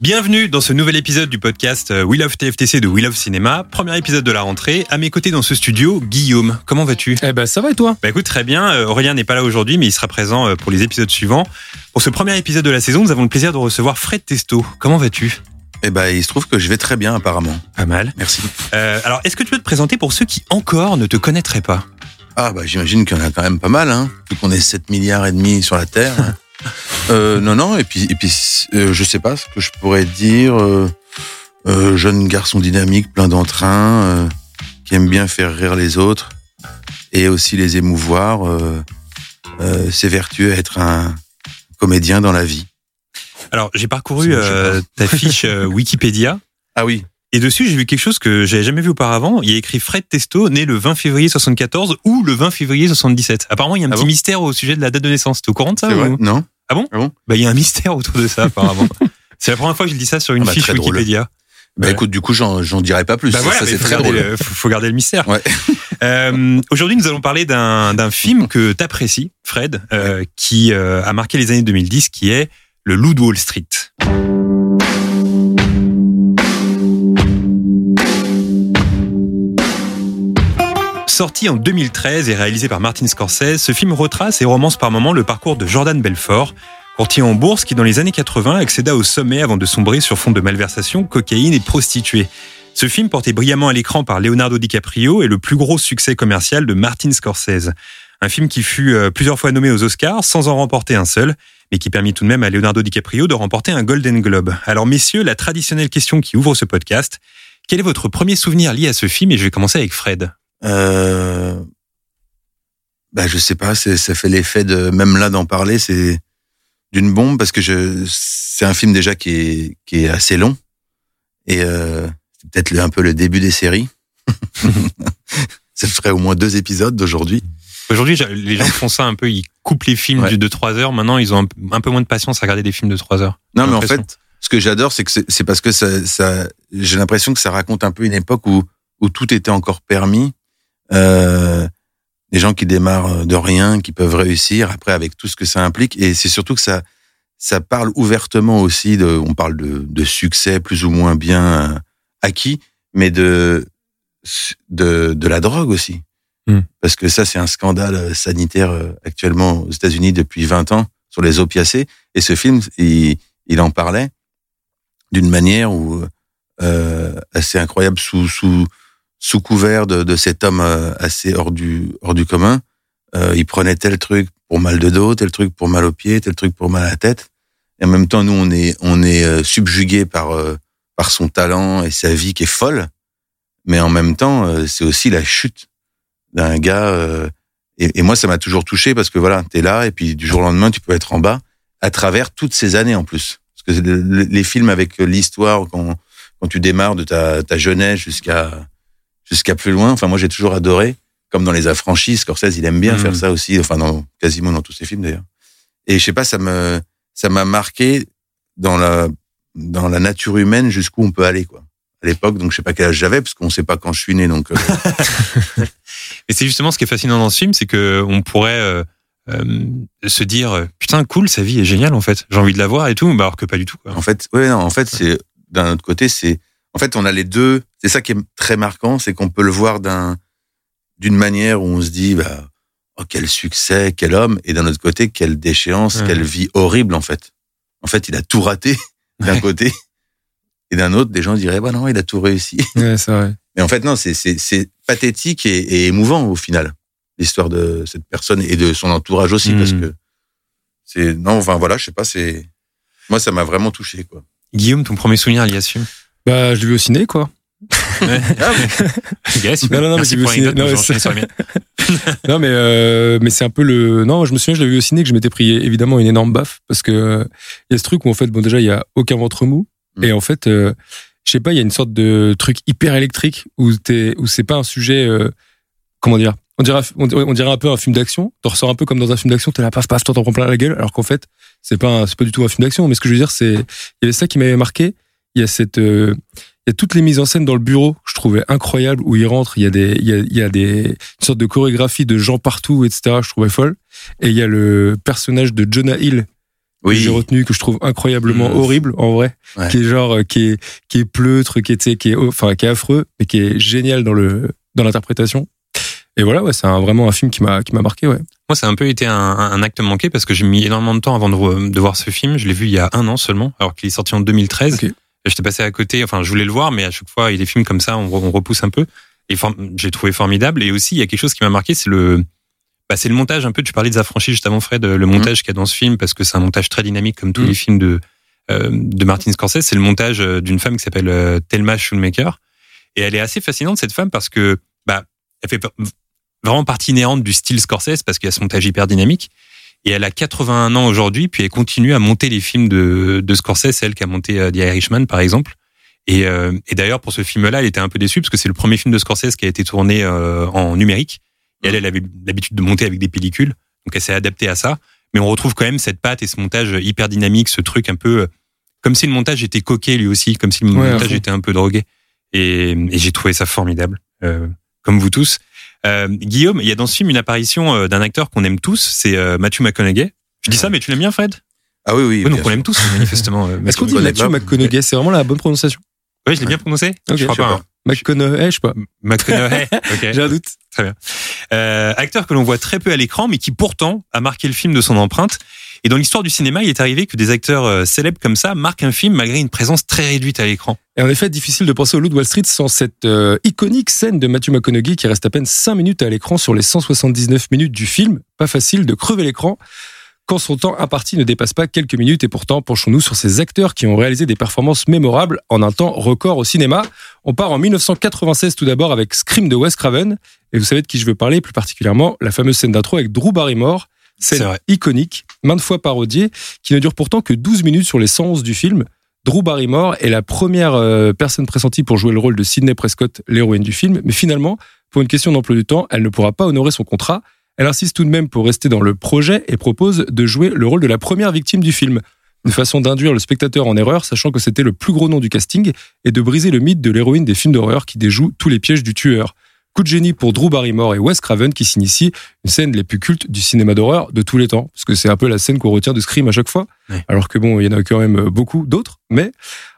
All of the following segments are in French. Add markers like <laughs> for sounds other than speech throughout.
Bienvenue dans ce nouvel épisode du podcast euh, We Love TFTC de We Love Cinéma. Premier épisode de la rentrée. À mes côtés dans ce studio, Guillaume. Comment vas-tu? Eh ben ça va et toi? Bah écoute, très bien. Euh, Aurélien n'est pas là aujourd'hui, mais il sera présent euh, pour les épisodes suivants. Pour ce premier épisode de la saison, nous avons le plaisir de recevoir Fred Testo. Comment vas-tu? Eh ben, il se trouve que je vais très bien apparemment. Pas mal. Merci. Euh, alors, est-ce que tu peux te présenter pour ceux qui encore ne te connaîtraient pas? Ah bah j'imagine qu'il y en a quand même pas mal, hein, vu qu'on est 7 milliards et demi sur la Terre. <laughs> euh, non, non, et puis, et puis euh, je sais pas ce que je pourrais dire. euh, euh, jeune garçon dynamique, plein d'entrain, euh, qui aime bien faire rire les autres et aussi les émouvoir. C'est vertueux être un comédien dans la vie. Alors, j'ai parcouru euh, ta fiche <laughs> Wikipédia. Ah oui, Et dessus, j'ai vu quelque chose que j'avais jamais vu auparavant. Il y a écrit Fred Testo, né le 20 février 74 ou le 20 février 77. Apparemment, il y a un Ah petit bon mystère au sujet de la date de naissance. T'es au courant de ça ou- Non Ah bon Ah bon Bah, il y a un mystère autour de ça, apparemment. <laughs> C'est la première fois que je dis ça sur une Ah bah, fiche drôle. Wikipédia. Bah Ouais. écoute, du coup, j'en dirai pas plus. Bah voilà, ça, c'est très drôle. le, faut, faut garder le mystère. Ouais. <laughs> Euh, Aujourd'hui, nous allons parler d'un d'un film que t'apprécies, Fred, euh, qui euh, a marqué les années 2010, qui est Le Loup de Wall Street. Sorti en 2013 et réalisé par Martin Scorsese, ce film retrace et romance par moments le parcours de Jordan Belfort, courtier en bourse qui dans les années 80 accéda au sommet avant de sombrer sur fond de malversation, cocaïne et prostituée. Ce film, porté brillamment à l'écran par Leonardo DiCaprio, est le plus gros succès commercial de Martin Scorsese. Un film qui fut euh, plusieurs fois nommé aux Oscars sans en remporter un seul, mais qui permit tout de même à Leonardo DiCaprio de remporter un Golden Globe. Alors messieurs, la traditionnelle question qui ouvre ce podcast, quel est votre premier souvenir lié à ce film? Et je vais commencer avec Fred. Euh, bah je sais pas, ça fait l'effet de même là d'en parler, c'est d'une bombe parce que je c'est un film déjà qui est qui est assez long et euh, c'est peut-être un peu le début des séries. <laughs> ça ferait au moins deux épisodes d'aujourd'hui. Aujourd'hui, les gens font ça un peu, ils coupent les films Ouais. de 3 heures. Maintenant, ils ont un, peu moins de patience à regarder des films de 3 heures. Non, mais en fait, ce que j'adore, c'est que c'est c'est parce que ça, ça j'ai l'impression que ça raconte un peu une époque où où tout était encore permis. Euh, des gens qui démarrent de rien, qui peuvent réussir après avec tout ce que ça implique. Et c'est surtout que ça, ça parle ouvertement aussi de, on parle de, de succès plus ou moins bien euh, acquis, mais de, de, de la drogue aussi. Hmm. Parce que ça, c'est un scandale sanitaire euh, actuellement aux États-Unis depuis 20 ans sur les opiacés. Et ce film, il, il en parlait d'une manière où, euh, assez incroyable sous, sous, sous couvert de, de cet homme euh, assez hors du, hors du commun. Euh, il prenait tel truc pour mal de dos, tel truc pour mal aux pieds, tel truc pour mal à la tête. Et en même temps, nous, on est, on est euh, subjugué par, euh, par son talent et sa vie qui est folle. Mais en même temps, euh, c'est aussi la chute d'un gars. euh, et, et moi, ça m'a toujours touché parce que voilà, t'es là et puis du jour au lendemain, tu peux être en bas à travers toutes ces années en plus. Parce que le- le- les films avec l'histoire, quand, quand tu démarres de ta, ta jeunesse jusqu'à jusqu'à plus loin, enfin moi j'ai toujours adoré, comme dans Les Affranchis, Scorsese il aime bien Mhm. faire ça aussi, enfin dans, quasiment dans tous ses films d'ailleurs. Et je sais pas, ça me ça m'a marqué dans la dans la nature humaine jusqu'où on peut aller quoi. À l'époque, donc je sais pas quel âge j'avais parce qu'on sait pas quand je suis né, donc euh, <laughs> Et c'est justement ce qui est fascinant dans ce film, c'est que on pourrait euh, euh, se dire euh, putain cool, sa vie est géniale en fait, j'ai envie de la voir et tout, bah, alors que pas du tout. Quoi. En fait, ouais, non, en fait, c'est d'un autre côté, c'est en fait, on a les deux. C'est ça qui est très marquant, c'est qu'on peut le voir d'un d'une manière où on se dit, bah, oh quel succès, quel homme, et d'un autre côté, quelle déchéance, Ouais. quelle vie horrible en fait. En fait, il a tout raté <laughs> d'un Ouais. côté, et d'un autre, des gens diraient, bah non, il a tout réussi. <laughs> Ouais, c'est vrai. Mais en fait, non, c'est pathétique et, et émouvant au final l'histoire de cette personne et de son entourage aussi, parce que c'est non, enfin voilà, je sais pas, c'est moi ça m'a vraiment touché quoi. Guillaume, ton premier souvenir à Bah, je l'ai vu au ciné, quoi. <laughs> non, non, non, mais ciné. <laughs> Non, mais, euh, mais c'est un peu le. Non, je me souviens, je l'avais vu au ciné que je m'étais pris évidemment une énorme baffe parce que il y a ce truc où en fait, bon, déjà, il y a aucun ventre mou. Mm. Et en fait, euh, je sais pas, il y a une sorte de truc hyper électrique où t'es, où c'est pas un sujet, euh, comment dire, on dirait, on dirait un peu un film d'action. Tu ressors un peu comme dans un film d'action, t'es là, paf, paf, t'en prends plein la gueule, alors qu'en fait, c'est pas, c'est pas du tout un film d'action. Mais ce que je veux dire, c'est, il y avait ça qui m'avait marqué. Il y a cette, euh, il y a toutes les mises en scène dans le bureau que je trouvais incroyables où il rentre. Il y a des, il y a, il y a des, une sorte de chorégraphie de gens partout, etc. Je trouvais folle. Et il y a le personnage de Jonah Hill oui. que j'ai retenu que je trouve incroyablement mmh. horrible en vrai qui est genre qui est qui est pleutre qui est qui est enfin qui est affreux mais qui est génial dans le dans l'interprétation et voilà, ouais, c'est vraiment un film qui m'a qui m'a marqué, ouais. Moi, ça a un peu été un, un acte manqué parce que j'ai mis énormément de temps avant de, de voir ce film. Je l'ai vu il y a un an seulement, alors qu'il est sorti en 2013. Okay. J'étais passé à côté. Enfin, je voulais le voir, mais à chaque fois, il y a des films comme ça, on, on repousse un peu. Et j'ai trouvé formidable. Et aussi, il y a quelque chose qui m'a marqué, c'est le bah, c'est le montage un peu. Tu parlais des affranchis juste avant, Fred. Le montage mmh. qu'il y a dans ce film, parce que c'est un montage très dynamique, comme tous mmh. les films de euh, de Martin Scorsese. C'est le montage euh, d'une femme qui s'appelle euh, Thelma Schoonmaker. Et elle est assez fascinante cette femme parce que bah elle fait vraiment partie inhérente du style Scorsese parce qu'il y a son montage hyper dynamique. Et elle a 81 ans aujourd'hui, puis elle continue à monter les films de, de Scorsese, elle qui a monté euh, The Irishman par exemple. Et, euh, et d'ailleurs pour ce film-là, elle était un peu déçue parce que c'est le premier film de Scorsese qui a été tourné euh, en numérique. Et elle, elle avait l'habitude de monter avec des pellicules, donc elle s'est adaptée à ça. Mais on retrouve quand même cette patte et ce montage hyper dynamique, ce truc un peu comme si le montage était coqué lui aussi, comme si le montage était un peu drogué. Et, et j'ai trouvé ça formidable, euh, comme vous tous. Euh, Guillaume, il y a dans ce film une apparition euh, d'un acteur qu'on aime tous, c'est euh, Matthew McConaughey. Je dis ça, mais tu l'aimes bien, Fred? Ah oui, oui. donc on l'aime tous, <laughs> manifestement. Est-ce qu'on dit Matthew McConaughey? C'est vraiment la bonne prononciation Oui, je l'ai bien prononcé Je crois pas. Hein. McConaughey, je sais pas. McConaughey, <laughs> ok. J'ai un doute. Très bien. Euh, acteur que l'on voit très peu à l'écran, mais qui pourtant a marqué le film de son empreinte. Et dans l'histoire du cinéma, il est arrivé que des acteurs euh, célèbres comme ça marquent un film malgré une présence très réduite à l'écran. Et en effet, difficile de penser au Loup de Wall Street sans cette euh, iconique scène de Matthew McConaughey qui reste à peine 5 minutes à l'écran sur les 179 minutes du film. Pas facile de crever l'écran quand son temps imparti ne dépasse pas quelques minutes. Et pourtant, penchons-nous sur ces acteurs qui ont réalisé des performances mémorables en un temps record au cinéma. On part en 1996 tout d'abord avec Scream de Wes Craven. Et vous savez de qui je veux parler, plus particulièrement la fameuse scène d'intro avec Drew Barrymore scène iconique, maintes fois parodiée, qui ne dure pourtant que 12 minutes sur les 111 du film. Drew Barrymore est la première euh, personne pressentie pour jouer le rôle de Sidney Prescott, l'héroïne du film, mais finalement, pour une question d'emploi du temps, elle ne pourra pas honorer son contrat. Elle insiste tout de même pour rester dans le projet et propose de jouer le rôle de la première victime du film. Une façon d'induire le spectateur en erreur, sachant que c'était le plus gros nom du casting, et de briser le mythe de l'héroïne des films d'horreur qui déjoue tous les pièges du tueur. Coup de génie pour Drew Barrymore et Wes Craven qui s'initie une scène les plus cultes du cinéma d'horreur de tous les temps. Parce que c'est un peu la scène qu'on retient de Scream à chaque fois. Alors que bon, il y en a quand même beaucoup d'autres. Mais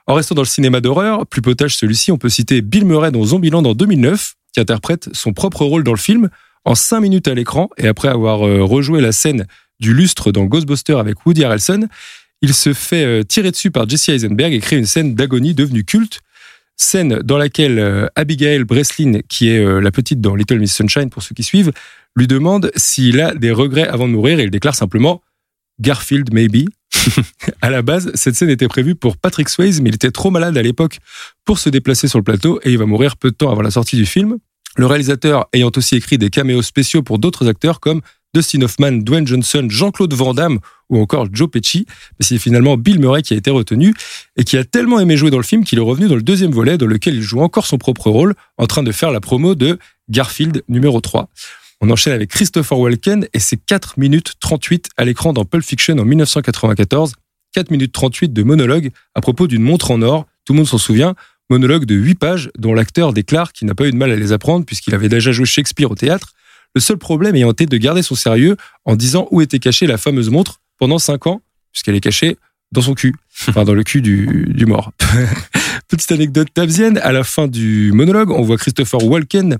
en restant dans le cinéma d'horreur, plus potage celui-ci, on peut citer Bill Murray dans Zombieland en 2009, qui interprète son propre rôle dans le film en 5 minutes à l'écran. Et après avoir euh, rejoué la scène du lustre dans Ghostbusters avec Woody Harrelson, il se fait euh, tirer dessus par Jesse Eisenberg et crée une scène d'agonie devenue culte scène dans laquelle euh, Abigail Breslin, qui est la petite dans Little Miss Sunshine pour ceux qui suivent, lui demande s'il a des regrets avant de mourir et il déclare simplement Garfield maybe. <laughs> à la base, cette scène était prévue pour Patrick Swayze, mais il était trop malade à l'époque pour se déplacer sur le plateau et il va mourir peu de temps avant la sortie du film. Le réalisateur ayant aussi écrit des caméos spéciaux pour d'autres acteurs comme Dustin Hoffman, Dwayne Johnson, Jean-Claude Van Damme ou encore Joe Pesci. Mais c'est finalement Bill Murray qui a été retenu et qui a tellement aimé jouer dans le film qu'il est revenu dans le deuxième volet dans lequel il joue encore son propre rôle en train de faire la promo de Garfield numéro 3. On enchaîne avec Christopher Walken et ses 4 minutes 38 à l'écran dans Pulp Fiction en 1994. 4 minutes 38 de monologue à propos d'une montre en or. Tout le monde s'en souvient. Monologue de 8 pages dont l'acteur déclare qu'il n'a pas eu de mal à les apprendre puisqu'il avait déjà joué Shakespeare au théâtre le seul problème ayant été de garder son sérieux en disant où était cachée la fameuse montre pendant cinq ans, puisqu'elle est cachée dans son cul, enfin dans le cul du, du mort. <laughs> Petite anecdote tabzienne, à la fin du monologue, on voit Christopher Walken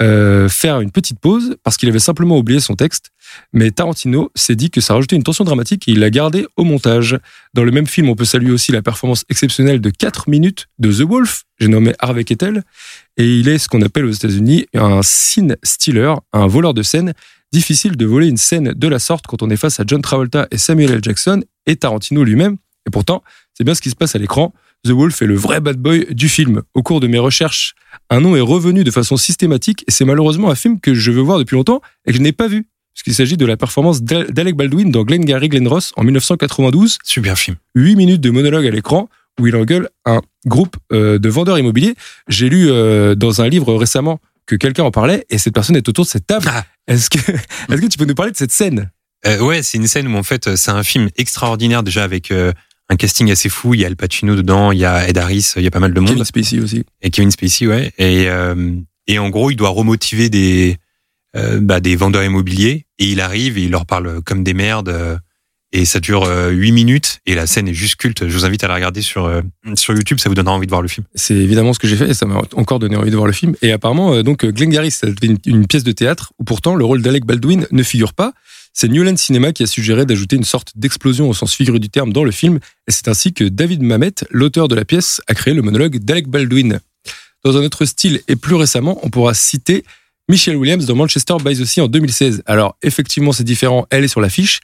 euh, faire une petite pause parce qu'il avait simplement oublié son texte. Mais Tarantino s'est dit que ça rajoutait une tension dramatique et il l'a gardé au montage. Dans le même film, on peut saluer aussi la performance exceptionnelle de 4 minutes de The Wolf, j'ai nommé Harvey Kettel, et il est ce qu'on appelle aux États-Unis un scene stealer, un voleur de scène. Difficile de voler une scène de la sorte quand on est face à John Travolta et Samuel L. Jackson et Tarantino lui-même. Et pourtant, c'est bien ce qui se passe à l'écran. The Wolf est le vrai bad boy du film. Au cours de mes recherches, un nom est revenu de façon systématique et c'est malheureusement un film que je veux voir depuis longtemps et que je n'ai pas vu. Puisqu'il s'agit de la performance d'Alec Baldwin dans Glengarry Glen Ross en 1992. Super film. 8 minutes de monologue à l'écran où il engueule un groupe euh, de vendeurs immobiliers. J'ai lu euh, dans un livre récemment que quelqu'un en parlait et cette personne est autour de cette table. Ah. Est-ce que, est-ce que tu peux nous parler de cette scène? Euh, ouais, c'est une scène où en fait c'est un film extraordinaire déjà avec euh, un casting assez fou. Il y a Al Pacino dedans, il y a Ed Harris, il y a pas mal de monde Kevin Spacey aussi. et Kevin Spacey, ouais. Et euh, et en gros, il doit remotiver des euh, bah, des vendeurs immobiliers et il arrive et il leur parle comme des merdes. euh, et ça dure euh, 8 minutes et la scène est juste culte. Je vous invite à la regarder sur euh, sur YouTube, ça vous donnera envie de voir le film. C'est évidemment ce que j'ai fait et ça m'a encore donné envie de voir le film. Et apparemment, euh, donc, euh, Glengarry, c'est une, une pièce de théâtre où pourtant le rôle d'Alec Baldwin ne figure pas. C'est Newland Cinema qui a suggéré d'ajouter une sorte d'explosion au sens figuré du terme dans le film. Et c'est ainsi que David Mamet, l'auteur de la pièce, a créé le monologue d'Alec Baldwin. Dans un autre style et plus récemment, on pourra citer Michelle Williams dans Manchester by the Sea en 2016. Alors, effectivement, c'est différent, elle est sur l'affiche,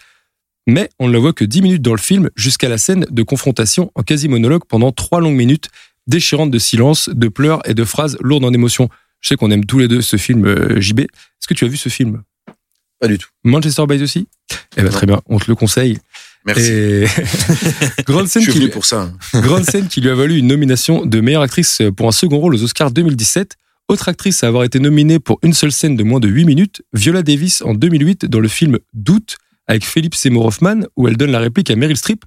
mais on ne la voit que 10 minutes dans le film jusqu'à la scène de confrontation en quasi-monologue pendant trois longues minutes, déchirantes de silence, de pleurs et de phrases lourdes en émotions. Je sais qu'on aime tous les deux ce film euh, JB. Est-ce que tu as vu ce film? Pas du tout. Manchester by the Sea Eh ben très bien, on te le conseille. Merci. Et <laughs> grande Je scène, suis qui, pour ça. grande scène qui lui a valu une nomination de meilleure actrice pour un second rôle aux Oscars 2017. Autre actrice à avoir été nominée pour une seule scène de moins de 8 minutes, Viola Davis en 2008 dans le film Doute avec Philippe Seymour Hoffman où elle donne la réplique à Meryl Streep.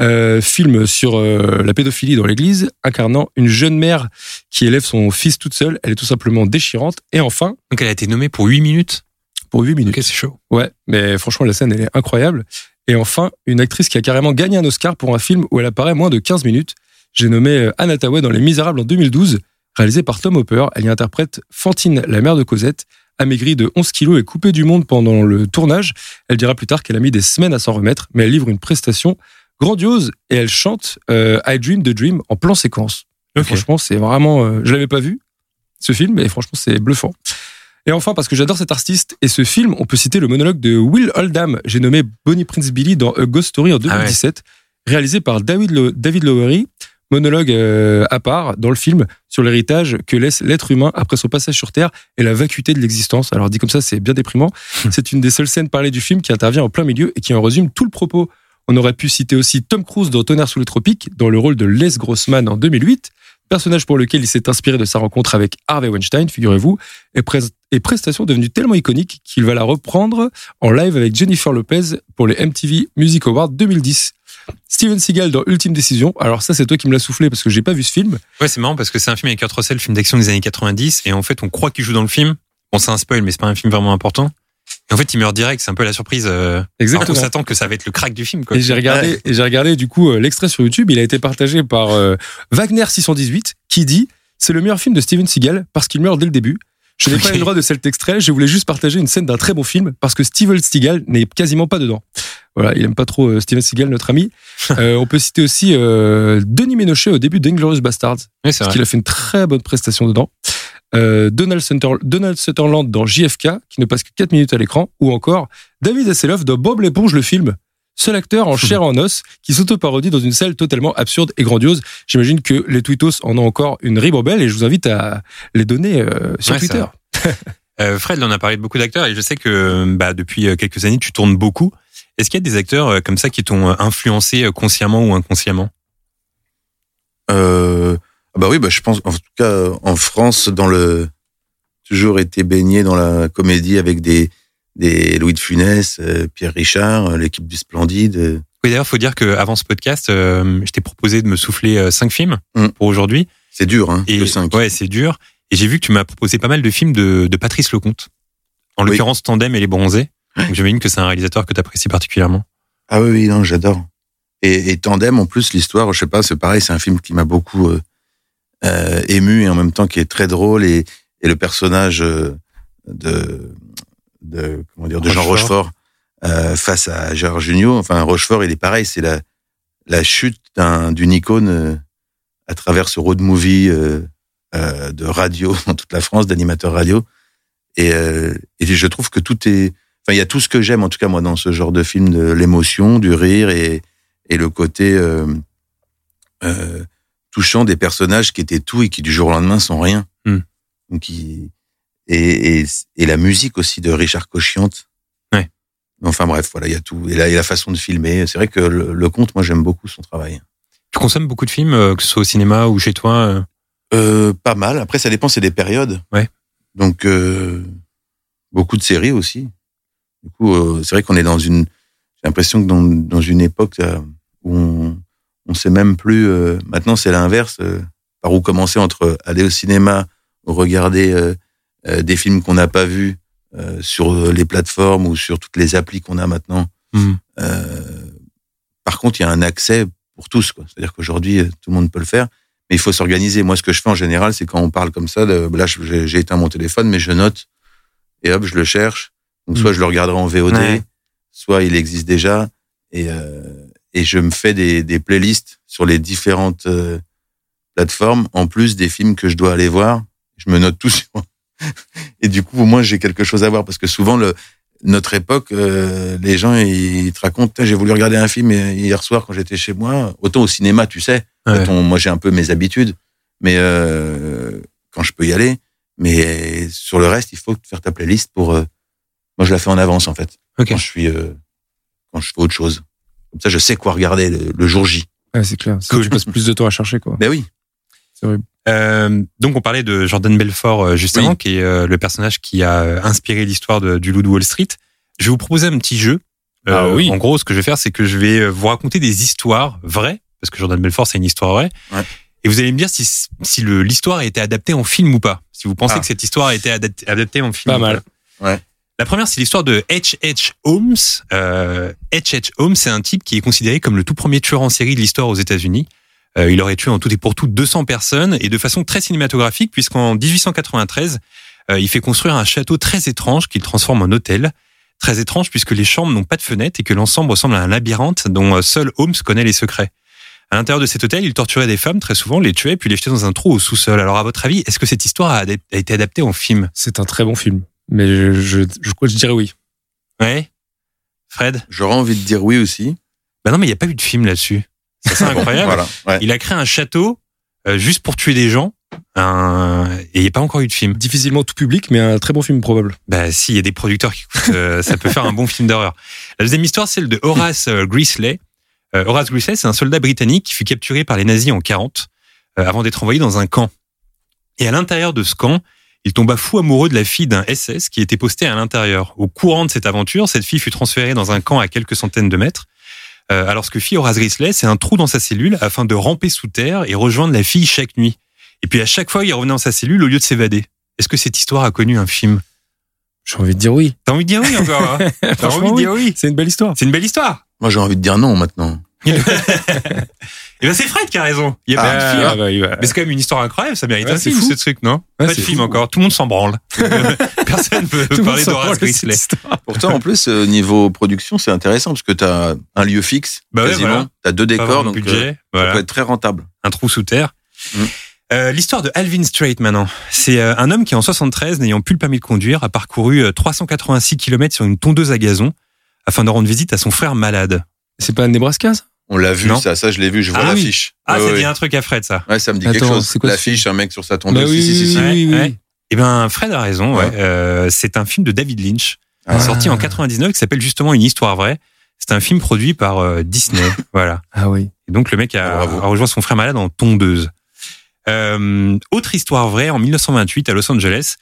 Euh, film sur euh, la pédophilie dans l'église, incarnant une jeune mère qui élève son fils toute seule. Elle est tout simplement déchirante. Et enfin, Donc elle a été nommée pour 8 minutes. Pour 8 minutes. Ok, c'est chaud. Ouais, mais franchement, la scène, elle est incroyable. Et enfin, une actrice qui a carrément gagné un Oscar pour un film où elle apparaît moins de 15 minutes. J'ai nommé euh, Anne Hathaway dans Les Misérables en 2012, réalisé par Tom Hopper. Elle y interprète Fantine, la mère de Cosette, amaigrie de 11 kilos et coupée du monde pendant le tournage. Elle dira plus tard qu'elle a mis des semaines à s'en remettre, mais elle livre une prestation grandiose et elle chante euh, I Dream the Dream en plan séquence. Franchement, c'est vraiment. euh, je l'avais pas vu ce film, mais franchement, c'est bluffant. Et enfin, parce que j'adore cet artiste et ce film, on peut citer le monologue de Will Oldham, j'ai nommé Bonnie Prince Billy dans A Ghost Story en 2017, réalisé par David, Lo- David Lowery. Monologue euh, à part dans le film sur l'héritage que laisse l'être humain après son passage sur Terre et la vacuité de l'existence. Alors dit comme ça, c'est bien déprimant. c'est une des seules scènes parlées du film qui intervient en plein milieu et qui en résume tout le propos. On aurait pu citer aussi Tom Cruise dans Tonnerre sous les tropiques, dans le rôle de Les Grossman en 2008, personnage pour lequel il s'est inspiré de sa rencontre avec Harvey Weinstein, figurez-vous, et, pres- et prestation devenue tellement iconique qu'il va la reprendre en live avec Jennifer Lopez pour les MTV Music Awards 2010. Steven Seagal dans Ultime Décision. Alors ça, c'est toi qui me l'as soufflé parce que j'ai pas vu ce film. Ouais, c'est marrant parce que c'est un film avec Kurt Russell, film d'action des années 90, et en fait, on croit qu'il joue dans le film. Bon, c'est un spoil, mais c'est pas un film vraiment important. Et en fait, il meurt direct, c'est un peu la surprise. Euh, alors qu'on s'attend que ça va être le crack du film, quoi. Et j'ai regardé, et j'ai regardé du coup euh, l'extrait sur YouTube. Il a été partagé par euh, Wagner 618 qui dit c'est le meilleur film de Steven Seagal parce qu'il meurt dès le début. Je n'ai pas eu le droit de cet extrait. Je voulais juste partager une scène d'un très bon film parce que Steven Seagal n'est quasiment pas dedans. Voilà, il aime pas trop euh, Steven Seagal, notre ami. <laughs> Euh, on peut citer aussi euh, Denis Ménochet au début d'Inglorious Bastards parce qu'il a fait une très bonne prestation dedans. Euh, Donald, Sutter- Donald Sutherland dans JFK, qui ne passe que 4 minutes à l'écran, ou encore David Hasselhoff dans Bob l'éponge, le film. Seul acteur en chair et en os qui s'auto-parodie dans une salle totalement absurde et grandiose. J'imagine que les tweetos en ont encore une ribambelle et je vous invite à les donner euh, sur Ouais, Twitter. Euh, Fred, là, on a parlé de beaucoup d'acteurs et je sais que bah, depuis euh, quelques années, tu tournes beaucoup. Est-ce qu'il y a des acteurs euh, comme ça qui t'ont influencé euh, consciemment ou inconsciemment? Euh, ah bah oui, bah je pense, en tout cas, en France, dans le toujours été baigné dans la comédie avec des des Louis de Funès, euh, Pierre Richard, euh, l'équipe du Splendide. euh. Oui, d'ailleurs, faut dire qu'avant ce podcast, euh, je t'ai proposé de me souffler cinq films Mm. pour aujourd'hui. C'est dur, hein, Et le 5. ouais, c'est dur. Et j'ai vu que tu m'as proposé pas mal de films de, de Patrice Lecomte. En Oui. l'occurrence, Tandem et Les Bronzés. Donc j'imagine que c'est un réalisateur que tu apprécies particulièrement. Ah oui, oui, non, j'adore. Et, et Tandem, en plus, l'histoire, je sais pas, c'est pareil, c'est un film qui m'a beaucoup euh, euh, ému et en même temps qui est très drôle et, et le personnage de, de comment dire de Jean Rochefort. Euh, face à Gérard Jugnot. Enfin, Rochefort, il est pareil, c'est la la chute d'un d'une icône euh, à travers ce road movie euh, euh, de radio <laughs> dans toute la France, d'animateur radio. Et, euh, et je trouve que tout est Enfin, il y a tout ce que j'aime, en tout cas moi, dans ce genre de film, de l'émotion, du rire et, et le côté euh, euh, touchant des personnages qui étaient tout et qui du jour au lendemain sont rien. Hmm. Donc, il- et, et, et la musique aussi de Richard Cochiante. Ouais. Enfin bref, voilà, il y a tout. Et la, et la façon de filmer. C'est vrai que le, le conte, moi, j'aime beaucoup son travail. Tu consommes beaucoup de films, euh, que ce soit au cinéma ou chez toi euh Euh, pas mal. Après, ça dépend, c'est des périodes. Ouais. Donc, euh, beaucoup de séries aussi. Du coup, euh, c'est vrai qu'on est dans une. J'ai l'impression que dans, dans une époque euh, où on, on sait même plus. euh, maintenant, c'est l'inverse. euh, par où commencer entre aller au cinéma, ou regarder des films qu'on n'a pas vus euh, sur les plateformes ou sur toutes les applis qu'on a maintenant. Hmm. Euh, par contre, il y a un accès pour tous. C'est-à-dire qu'aujourd'hui, euh, tout le monde peut le faire, mais il faut s'organiser. Moi, ce que je fais en général, c'est quand on parle comme ça, de, là, j'ai j'ai éteint mon téléphone, mais je note et hop, je le cherche. Donc, soit je le regarderai en VOD, Ouais. soit il existe déjà, et, euh, et je me fais des, des playlists sur les différentes euh, plateformes, en plus des films que je dois aller voir. Je me note tout <laughs> sur. <laughs> Et du coup, au moins, j'ai quelque chose à voir, parce que souvent, le, notre époque, euh, les gens ils te racontent, j'ai voulu regarder un film hier soir quand j'étais chez moi. Autant au cinéma, tu sais, Ouais. quand on- moi j'ai un peu mes habitudes, mais euh, quand je peux y aller. Mais sur le reste, il faut faire ta playlist pour. euh, moi, je la fais en avance en fait. Ok. Quand je suis, euh, quand je fais autre chose. Comme ça, je sais quoi regarder le, le jour J. Ouais, c'est clair. Sinon, Cool. Tu passes plus de temps à chercher, quoi. Ben oui. Euh, donc on parlait de Jordan Belfort euh, justement, Oui. qui est euh, le personnage qui a inspiré l'histoire du loup de Wall Street. Je vais vous proposer un petit jeu. Euh, Ah oui. En gros, ce que je vais faire, c'est que je vais vous raconter des histoires vraies, parce que Jordan Belfort, c'est une histoire vraie. Ouais. Et vous allez me dire si, si l'histoire a été adaptée en film ou pas. Si vous pensez Ah. que cette histoire a été adaptée, en film. Pas ou mal. Ouais. La première, c'est l'histoire de H.H. Holmes. Euh, H.H. Holmes, c'est un type qui est considéré comme le tout premier tueur en série de l'histoire aux États-Unis. Euh, il aurait tué en tout et pour tout 200 personnes et de façon très cinématographique puisqu'en 1893, euh, il fait construire un château très étrange qu'il transforme en hôtel. Très étrange puisque les chambres n'ont pas de fenêtres et que l'ensemble ressemble à un labyrinthe dont euh, seul Holmes connaît les secrets. À l'intérieur de cet hôtel, il torturait des femmes très souvent, les tuait puis les jetait dans un trou au sous-sol. Alors à votre avis, est-ce que cette histoire a, été adaptée en film? C'est un très bon film. Mais je, je, je, crois que je dirais oui. Ouais? Fred? J'aurais envie de dire oui aussi. Ben non, mais il n'y a pas eu de film là-dessus. C'est <laughs> incroyable. voilà. Ouais. Il a créé un château euh, juste pour tuer des gens. un- Et il n'y a pas encore eu de film. Difficilement tout public, mais un très bon film probable. Bah si, il y a des producteurs qui écoutent, euh, ça peut faire un bon film d'horreur. La deuxième histoire, c'est celle de Horace euh, Greasley. Euh, Horace Greasley, c'est un soldat britannique qui fut capturé par les nazis en 40 euh, avant d'être envoyé dans un camp. Et à l'intérieur de ce camp, il tomba fou amoureux de la fille d'un SS qui était posté à l'intérieur. Au courant de cette aventure, cette fille fut transférée dans un camp à quelques centaines de mètres. Euh, alors ce que fit Horace Greasley, c'est un trou dans sa cellule afin de ramper sous terre et rejoindre la fille chaque nuit. Et puis à chaque fois, il revenait dans sa cellule au lieu de s'évader. Est-ce que cette histoire a connu un film? J'ai envie de dire oui. T'as envie de dire oui encore hein? <laughs> T'as Franchement, envie de dire oui C'est une belle histoire. C'est une belle histoire. Moi, j'ai envie de dire non maintenant. <laughs> Et ben c'est Fred qui a raison. Il y a Ah, pas de film. Ah, bah, il va- Mais c'est quand même une histoire incroyable, ça mérite Ouais, un c'est film fou. ce truc, non Ouais, Pas de film fou. encore, tout le monde s'en branle. <laughs> Personne ne peut Tout parler d'Horace de histoire. Pourtant, en plus, euh, niveau production, c'est intéressant parce que tu as un lieu fixe, Bah ouais, quasiment. voilà. Tu as deux décors, de donc euh, budget, ça voilà. peut être très rentable. un trou sous terre. Mm. Euh, L'histoire de Alvin Strait maintenant. C'est euh, un homme qui en 73, n'ayant plus le permis de conduire, a parcouru euh, 386 km sur une tondeuse à gazon afin de rendre visite à son frère malade. C'est pas un Nebraska, ça? On l'a vu, Non. ça, ça je l'ai vu, je vois Ah oui. l'affiche. Ah, Ouais, ça ouais. dit un truc à Fred, ça. Ouais, ça me dit Attends, quelque chose. c'est quoi ce L'affiche, un mec sur sa Bah tondeuse. oui, si, si, si, si. oui, oui, oui. Ouais. Eh ben, Fred a raison. Ouais. Ouais. Euh, c'est un film de David Lynch, Ah. sorti en 99, qui s'appelle justement Une histoire vraie. C'est un film produit par euh, Disney. <laughs> voilà. Ah oui. Et donc le mec a, a rejoint son frère malade en tondeuse. Euh, autre histoire vraie, en 1928 à Los Angeles,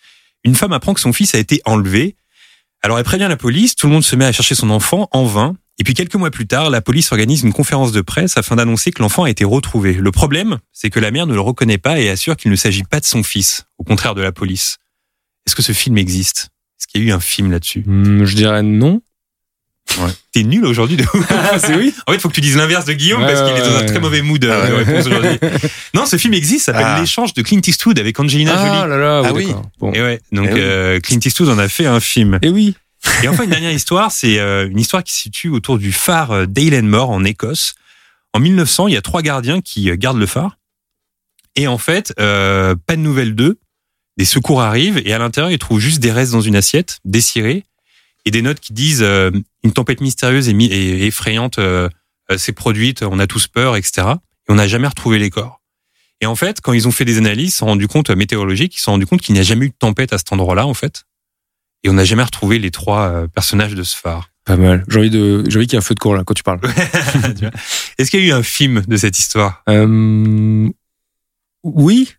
une femme apprend que son fils a été enlevé. Alors elle prévient la police, tout le monde se met à chercher son enfant en vain. Et puis quelques mois plus tard, la police organise une conférence de presse afin d'annoncer que l'enfant a été retrouvé. Le problème, c'est que la mère ne le reconnaît pas et assure qu'il ne s'agit pas de son fils, au contraire de la police. Est-ce que ce film existe? Est-ce qu'il y a eu un film là-dessus? Hmm, je dirais non. T'es nul aujourd'hui de ouf. <laughs> c'est oui. En fait, il faut que tu dises l'inverse de Guillaume Ouais, parce qu'il est dans un ouais, très ouais. mauvais mood euh, Ah de ouais. réponse aujourd'hui. <laughs> Non, ce film existe, ça s'appelle Ah. L'échange de Clint Eastwood avec Angelina Ah Jolie. là là, Ah oui. Bon. Et ouais, donc Eh oui. euh, Clint Eastwood en a fait un film. Et oui. Et enfin, une dernière histoire, c'est euh, une histoire qui se situe autour du phare euh, d'Eilenmore en Écosse. En 1900, il y a trois gardiens qui euh, gardent le phare. Et en fait, euh, pas de nouvelles d'eux. Des secours arrivent et à l'intérieur, ils trouvent juste des restes dans une assiette, dessirés, et des notes qui disent euh, une tempête mystérieuse et, effrayante euh, s'est produite, on a tous peur, etc. Et on n'a jamais retrouvé les corps. Et en fait, quand ils ont fait des analyses, ils se sont rendus compte météorologiques, ils se sont rendus compte qu'il n'y a jamais eu de tempête à cet endroit-là, en fait. Et on n'a jamais retrouvé les trois euh, personnages de ce phare. Pas mal. J'ai envie de, j'ai envie qu'il y ait un feu de cour là quand tu parles. <laughs> Est-ce qu'il y a eu un film de cette histoire, Euh, oui.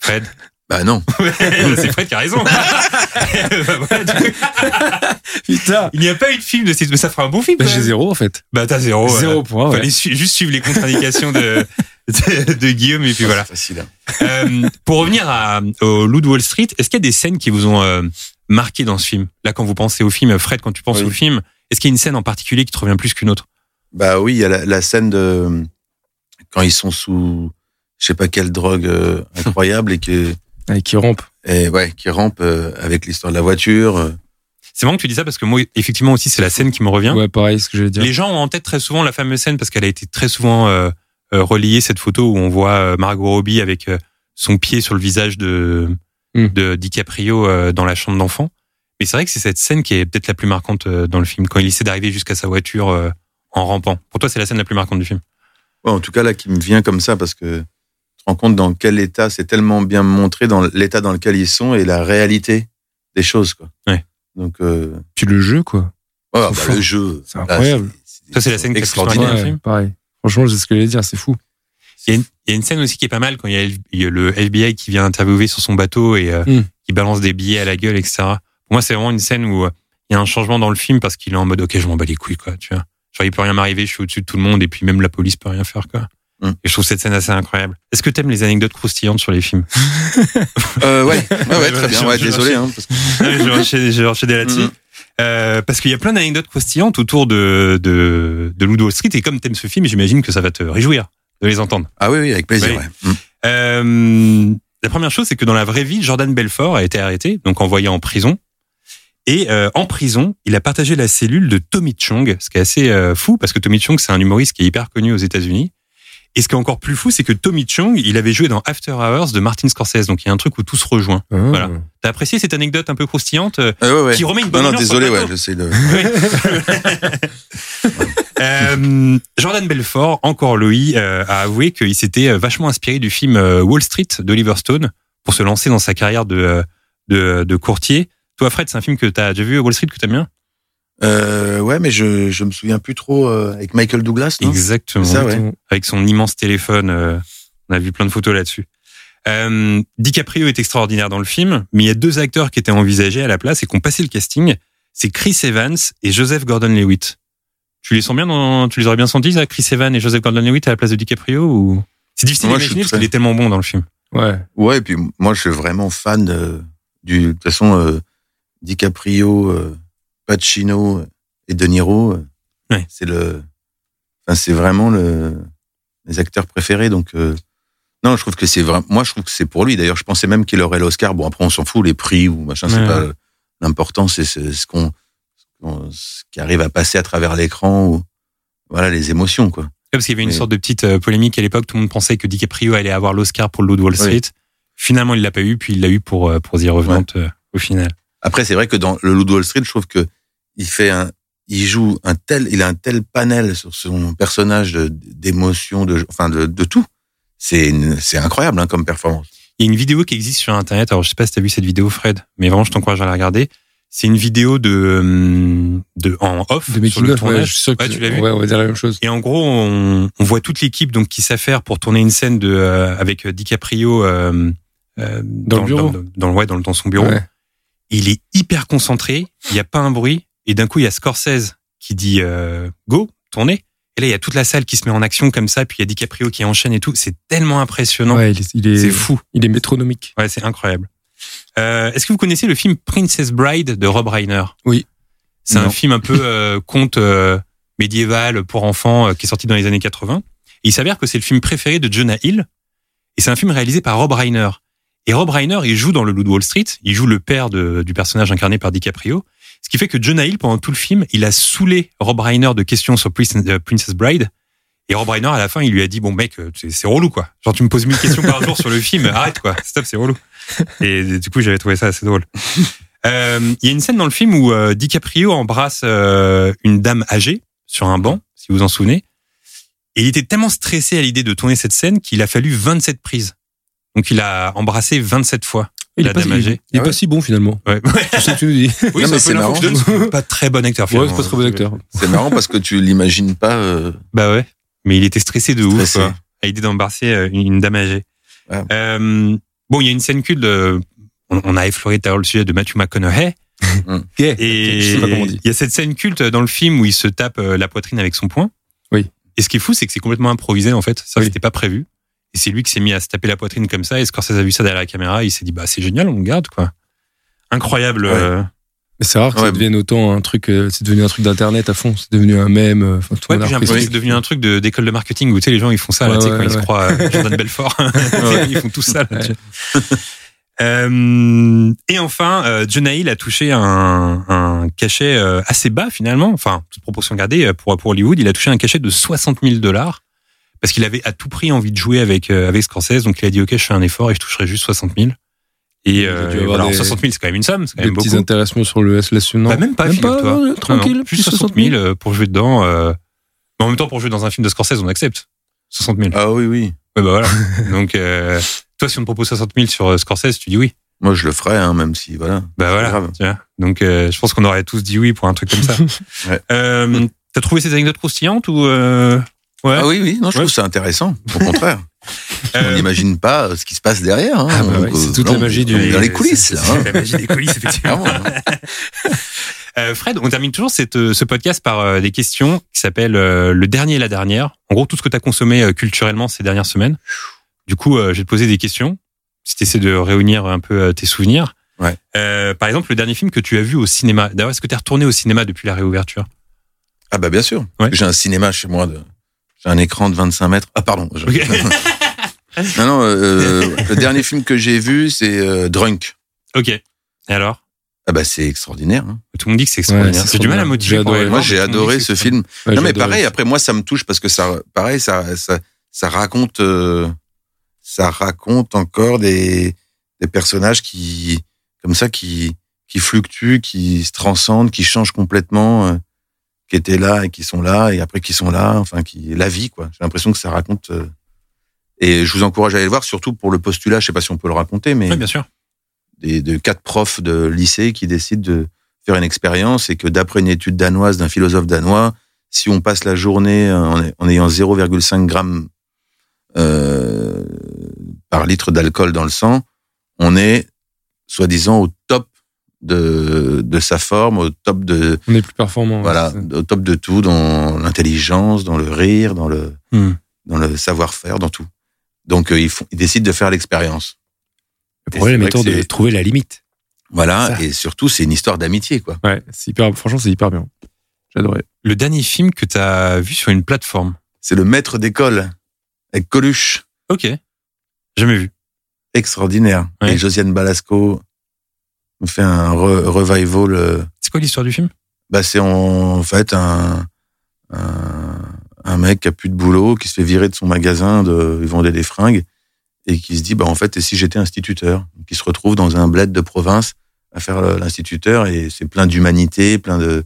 Fred? Bah non. <laughs> C'est Fred qui a raison. Bah <laughs> voilà, Putain. il n'y a pas eu de film de cette. Mais ça fera un bon film. Bah, j'ai zéro en fait. Bah t'as zéro. Zéro point. ouais. Fallait su- juste suivre les contre-indications de, de, <laughs> de Guillaume et puis voilà. C'est facile. hein. Euh, pour revenir à, au Loup de Wall Street, est-ce qu'il y a des scènes qui vous ont euh, marqué dans ce film? Là, quand vous pensez au film, Fred, quand tu penses Oui. au film, est-ce qu'il y a une scène en particulier qui te revient plus qu'une autre? Bah oui, il y a la, la scène de quand ils sont sous je sais pas quelle drogue euh, incroyable et que <laughs> Ouais, qui rampe. et ouais qui rampe euh, avec l'histoire de la voiture. C'est marrant que tu dis ça parce que moi, effectivement aussi, c'est la scène qui me revient. Ouais, pareil, ce que j'allais dire. Les gens ont en tête très souvent la fameuse scène parce qu'elle a été très souvent euh, reliée cette photo où on voit euh, Margot Robbie avec euh, son pied sur le visage de Mm. de DiCaprio euh, dans la chambre d'enfant. Mais c'est vrai que c'est cette scène qui est peut-être la plus marquante euh, dans le film quand il essaie d'arriver jusqu'à sa voiture euh, en rampant. Pour toi, c'est la scène la plus marquante du film. Ouais, en tout cas là qui me vient comme ça parce que tu te rends compte dans quel état c'est tellement bien montré dans l'état dans lequel ils sont et la réalité des choses quoi. Ouais. Donc euh, Puis le jeu, quoi. ouais, bah, le jeu C'est là, incroyable. Ça, c'est la scène qui est extraordinaire. dans le film. pareil. Franchement, c'est ce que j'allais dire, c'est fou. Il y, a une, il y a une scène aussi qui est pas mal quand il y a, il y a le FBI qui vient interviewer sur son bateau et euh, Mm. qui balance des billets à la gueule, etc. Pour moi, c'est vraiment une scène où euh, il y a un changement dans le film parce qu'il est en mode ok, je m'en bats les couilles, quoi. Tu vois, genre il peut rien m'arriver, je suis au-dessus de tout le monde et puis même la police peut rien faire, quoi. Mm. Et je trouve cette scène assez incroyable. Est-ce que t'aimes les anecdotes croustillantes sur les films? Euh, ouais, <laughs> ouais, ouais, très bien. Ouais, désolé hein, parce que- Je vais enchaîner, je vais enchaîner là-dessus. Mhm. Euh, parce qu'il y a plein d'anecdotes croustillantes autour de, de, de Ludo Street et comme t'aimes ce film, j'imagine que ça va te réjouir de les entendre. Ah oui oui, avec plaisir. Oui. ouais. Euh, la première chose, c'est que dans la vraie vie, Jordan Belfort a été arrêté, donc envoyé en prison. Et euh, en prison, il a partagé la cellule de Tommy Chong, ce qui est assez euh, fou, parce que Tommy Chong, c'est un humoriste qui est hyper connu aux États-Unis. Et ce qui est encore plus fou, c'est que Tommy Chong, il avait joué dans After Hours de Martin Scorsese, donc il y a un truc où tout se rejoint. Ah. Voilà. T'as apprécié cette anecdote un peu croustillante euh, Euh, ouais, ouais. qui remet une Non, bonne non, ambiance désolé, ouais, j'essaie de. <laughs> Euh, Jordan Belfort, encore Louis, euh, a avoué qu'il s'était euh, vachement inspiré du film Wall Street d'Oliver Stone pour se lancer dans sa carrière de, de, de courtier. Toi, Fred, c'est un film que tu as déjà vu, Wall Street, que t'aimes bien? Euh, ouais, mais je je me souviens plus trop euh, avec Michael Douglas. Non? Exactement. C'est ça, ouais. Avec son immense téléphone, euh, on a vu plein de photos là-dessus. Euh, DiCaprio est extraordinaire dans le film, mais il y a deux acteurs qui étaient envisagés à la place et qui ont passé le casting. C'est Chris Evans et Joseph Gordon-Levitt. Tu les sens bien dans, tu les aurais bien sentis, ça, Chris Evans et Joseph Gordon-Levitt à la place de DiCaprio ou? C'est difficile d'imaginer parce très- qu'il est tellement bon dans le film. Ouais. Ouais, et puis moi, je suis vraiment fan de, du, de toute façon, euh, DiCaprio, euh, Pacino et De Niro. Ouais. C'est le, enfin, c'est vraiment le, mes acteurs préférés. Donc, euh, non, je trouve que c'est vraiment, moi, je trouve que c'est pour lui. D'ailleurs, je pensais même qu'il aurait l'Oscar. Bon, après, on s'en fout, les prix ou machin, Ouais. c'est pas l'important, c'est ce qu'on, ce qui arrive à passer à travers l'écran ou, voilà, les émotions, quoi. Parce qu'il y avait une sorte de petite euh, polémique à l'époque. Tout le monde pensait que DiCaprio allait avoir l'Oscar pour de Wall Street. Finalement, il l'a pas eu, puis il l'a eu pour euh, pour The Revenant euh, au final. Après, c'est vrai que dans le de Wall Street, je trouve que il fait un, il joue un tel, il a un tel panel sur son personnage de- d'émotions, de, enfin de, de tout. C'est, c'est incroyable hein, comme performance. Il y a une vidéo qui existe sur Internet. Alors, je sais pas si tu as vu cette vidéo, Fred, mais vraiment, je t'encourage à la regarder. C'est une vidéo de, hum, de en off De sur le of, ouais, tournage. je suis sûr que Ouais, tu l'as vu? Ouais, on va dire la même chose. Et en gros, on, on voit toute l'équipe donc qui s'affaire pour tourner une scène de euh, avec DiCaprio euh, euh, Dans le bureau. dans, dans, ouais, dans, dans son bureau. Ouais. Il est hyper concentré. Il y a pas un bruit. Et d'un coup, il y a Scorsese qui dit euh, go, tournez. Et là, il y a toute la salle qui se met en action comme ça. Puis il y a DiCaprio qui enchaîne et tout. C'est tellement impressionnant. Ouais, il est, il est, C'est fou. il est métronomique. Ouais, c'est incroyable. Euh, Est-ce que vous connaissez le film Princess Bride de Rob Reiner? Oui. C'est un film un peu euh, <laughs> conte euh, médiéval pour enfants euh, qui est sorti dans les années 80. Et il s'avère que c'est le film préféré de Jonah Hill. Et c'est un film réalisé par Rob Reiner. Et Rob Reiner, il joue dans le Loup de Wall Street. Il joue le père de- du personnage incarné par DiCaprio. Ce qui fait que Jonah Hill, pendant tout le film, il a saoulé Rob Reiner de questions sur euh, Princess Bride. Et Rob Reiner, à la fin, il lui a dit, bon mec, euh, c'est relou, quoi. Genre, tu me poses mille questions par jour sur le film, <laughs> arrête, quoi. Stop, c'est relou. Et du coup, j'avais trouvé ça assez drôle. Euh, Il y a une scène dans le film où DiCaprio embrasse une dame âgée sur un banc, si vous vous en souvenez. Et il était tellement stressé à l'idée de tourner cette scène qu'il a fallu 27 prises. Donc il a embrassé 27 fois. Il est pas, dame il- âgée. il est Ah pas ouais. si bon finalement. Ouais. C'est ce que tu nous dis. <laughs> Oui, Non, mais c'est marrant. <laughs> pas très bon acteur. Ouais, finalement. c'est pas très bon acteur. C'est marrant parce que tu l'imagines pas. euh, Bah ouais. Mais il était stressé de ouf, Stressé. quoi. À l'idée d'embrasser euh, une, dame âgée. Ouais. Euh, bon, il y a une scène culte. on, on a effleuré tout à l'heure le sujet de Matthew McConaughey. <laughs> Et on dit. il y a cette scène culte dans le film où il se tape euh, la poitrine avec son poing. Oui. Et ce qui est fou, c'est que c'est complètement improvisé en fait. Ça, Oui. c'était pas prévu. Et c'est lui qui s'est mis à se taper la poitrine comme ça. Et Scorsese a vu ça derrière la caméra. Il s'est dit, bah c'est génial, on le garde quoi. Incroyable. Ouais. euh, Mais c'est rare que Ouais. ça devienne autant un truc. euh, C'est devenu un truc d'internet à fond. C'est devenu un mème. euh, tout Ouais, j'ai c'est devenu un truc d'école de, marketing où tu sais, les gens ils font ça là, Ouais, tu sais, ouais, quand ils se croient euh, Jordan <laughs> Belfort. Ouais. <laughs> ils font tout ça là. Euh, et enfin, euh, John Hill a touché un, un cachet euh, assez bas finalement, enfin toute proportion gardée pour pour Hollywood, il a touché un cachet de 60 000 dollars parce qu'il avait à tout prix envie de jouer avec euh, avec Scorsese, donc il a dit ok, je fais un effort et je toucherai juste 60 000. Et euh, et voilà, des- 60 000 c'est quand même une somme, c'est quand Des même petits beaucoup. intéressements sur le SLS. Non. Bah, même pas, Même pas, ouais, Non, tranquille, non, plus 60 000 euh, pour jouer dedans. euh, Mais en même temps, pour jouer dans un film de Scorsese, on accepte 60 000. Ah oui, oui. Ouais, bah voilà. <laughs> Donc, euh, toi, si on te propose 60 000 sur euh, Scorsese, tu dis oui. Moi, je le ferais, hein, même si, voilà. Bah voilà. grave. vois. Donc, euh, je pense qu'on aurait tous dit oui pour un truc comme ça. <laughs> Ouais. Euh, T'as trouvé ces anecdotes croustillantes ou euh... ouais Ah oui, oui, non, je Ouais. trouve ça intéressant. Au contraire. <laughs> On Euh, n'imime pas euh, ce qui se passe derrière. Hein. Ah bah ouais, c'est euh, toute la magie du- on Dans les coulisses, là. <laughs> hein. La magie des coulisses, effectivement. <laughs> Hein. Euh, Fred, on termine toujours cette, ce podcast par euh, des questions qui s'appellent le dernier et la dernière. En gros, tout ce que tu as consommé culturellement ces dernières semaines. Du coup, je vais te poser des questions. Si tu essaies de réunir un peu tes souvenirs. Ouais. Par exemple, le dernier film que tu as vu au cinéma. D'ailleurs, est-ce que tu es retourné au cinéma depuis la réouverture? Ah bah bien sûr. J'ai un cinéma chez moi. De... J'ai un écran de 25 mètres. Ah pardon. je- <laughs> non, non. euh, le dernier film que j'ai vu, c'est euh, Drunk. Ok. Et alors? Ah bah c'est extraordinaire. hein. Tout le monde dit que c'est extraordinaire. c'est J'ai du mal à adoré. le Moi, j'ai adoré ce film. Ouais, non mais pareil. Après, moi, ça me touche parce que ça, pareil, ça, ça, ça raconte, euh, ça raconte encore des, des personnages qui, comme ça, qui, qui fluctuent, qui se transcendent, qui changent complètement, euh, qui étaient là et qui sont là et après qui sont là. Enfin, qui la vie, quoi. J'ai l'impression que ça raconte. euh, et je vous encourage à aller le voir, surtout pour le postulat. Je sais pas si on peut le raconter, mais Ouais, bien sûr. des, de quatre profs de lycée qui décident de faire une expérience et que d'après une étude danoise d'un philosophe danois, si on passe la journée en, en ayant 0,5 grammes euh, par litre d'alcool dans le sang, on est soi-disant au top de, de sa forme, au top de On est plus performant. voilà, au top de tout dans l'intelligence, dans le rire, dans le Hmm. dans le savoir-faire, dans tout. Donc euh, ils, font, ils décident de faire l'expérience. Le problème étant de trouver la limite. Voilà, et surtout c'est une histoire d'amitié quoi. Ouais, c'est hyper. Franchement, c'est hyper bien. J'adorais. Le dernier film que tu as vu sur une plateforme? C'est le maître d'école avec Coluche, Ok. Jamais vu. extraordinaire. Ouais. Et Josiane Balasco me fait un re- revival. euh, C'est quoi l'histoire du film? Bah c'est en fait un, un un mec qui a plus de boulot, qui se fait virer de son magasin, de, il vendait des fringues et qui se dit bah en fait et si j'étais instituteur, qui se retrouve dans un bled de province à faire euh, l'instituteur et c'est plein d'humanité, plein de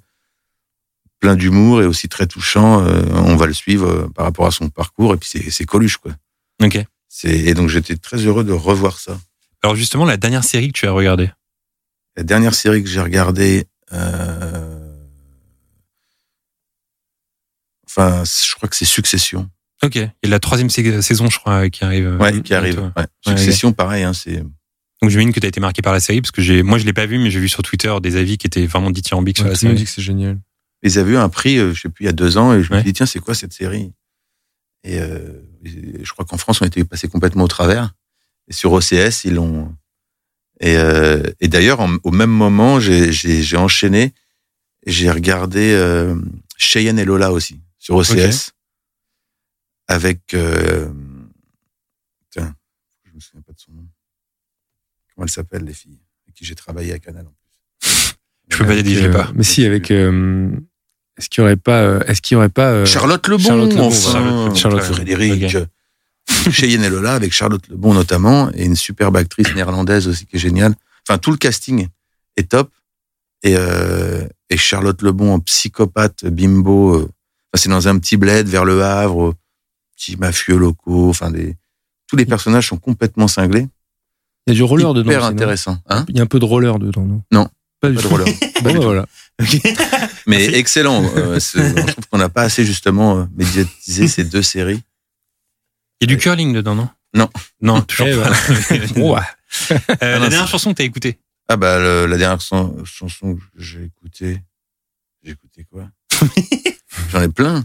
plein d'humour et aussi très touchant. euh, on va le suivre euh, par rapport à son parcours et puis c'est Coluche quoi. Ok. Et donc j'étais très heureux de revoir ça. Alors justement, la dernière série que tu as regardée? La dernière série que j'ai regardée, euh, enfin, je crois que c'est Succession, Ok. Et la troisième sais- saison, je crois, qui arrive. euh, ouais, qui arrive. Ouais. Succession, pareil, hein, c'est. Donc j'imagine que tu as été marqué par la série parce que j'ai, moi je l'ai pas vu, mais j'ai vu sur Twitter des avis qui étaient vraiment dithyrambiques sur la monde dit série. que c'est génial. Ils avaient eu un prix, euh, je sais plus, il y a deux ans, et je me dit tiens, c'est quoi cette série? Et euh, je crois qu'en France, on était passé complètement au travers. Et sur OCS, ils l'ont. Et, euh, et d'ailleurs, au même moment, j'ai- enchaîné. et J'ai regardé euh, Cheyenne et Lola aussi sur OCS avec. Euh, tiens, je me souviens pas de son nom. Comment elle s'appelle les filles avec qui j'ai travaillé à Canal en plus. Je peux pas Avec, dire, euh, pas. Mais si, avec. euh, est-ce qu'il y aurait pas. euh, Est-ce qu'il y aurait pas. euh, Charlotte Lebon, Charlotte Lebon, enfin. Charlotte- Charlotte Frédéric. <laughs> Cheyenne et Lola avec Charlotte Lebon notamment et une superbe actrice néerlandaise aussi qui est géniale. Enfin, tout le casting est top. Et, euh, et Charlotte Lebon en psychopathe bimbo. euh, c'est dans un petit bled vers le Havre, au, petits mafieux locaux. Enfin, des, tous les personnages sont complètement cinglés. Il y a du roller dedans. Hyper intéressant. Hein Il y a un peu de roller dedans, non Non. Pas, du Pas de tout. roller. <laughs> Bah, voilà. <laughs> Mais excellent. Euh, je trouve qu'on n'a pas assez justement euh, médiatisé ces deux séries. Il y a du curling dedans, non? Non. Non, <laughs> toujours Eh, pas. Ouais. <laughs> Euh, Ah, la non, dernière chanson que t'as écoutée? Ah bah le- la dernière chan- chanson que j'ai écoutée, j'ai écouté quoi? <laughs> J'en ai plein.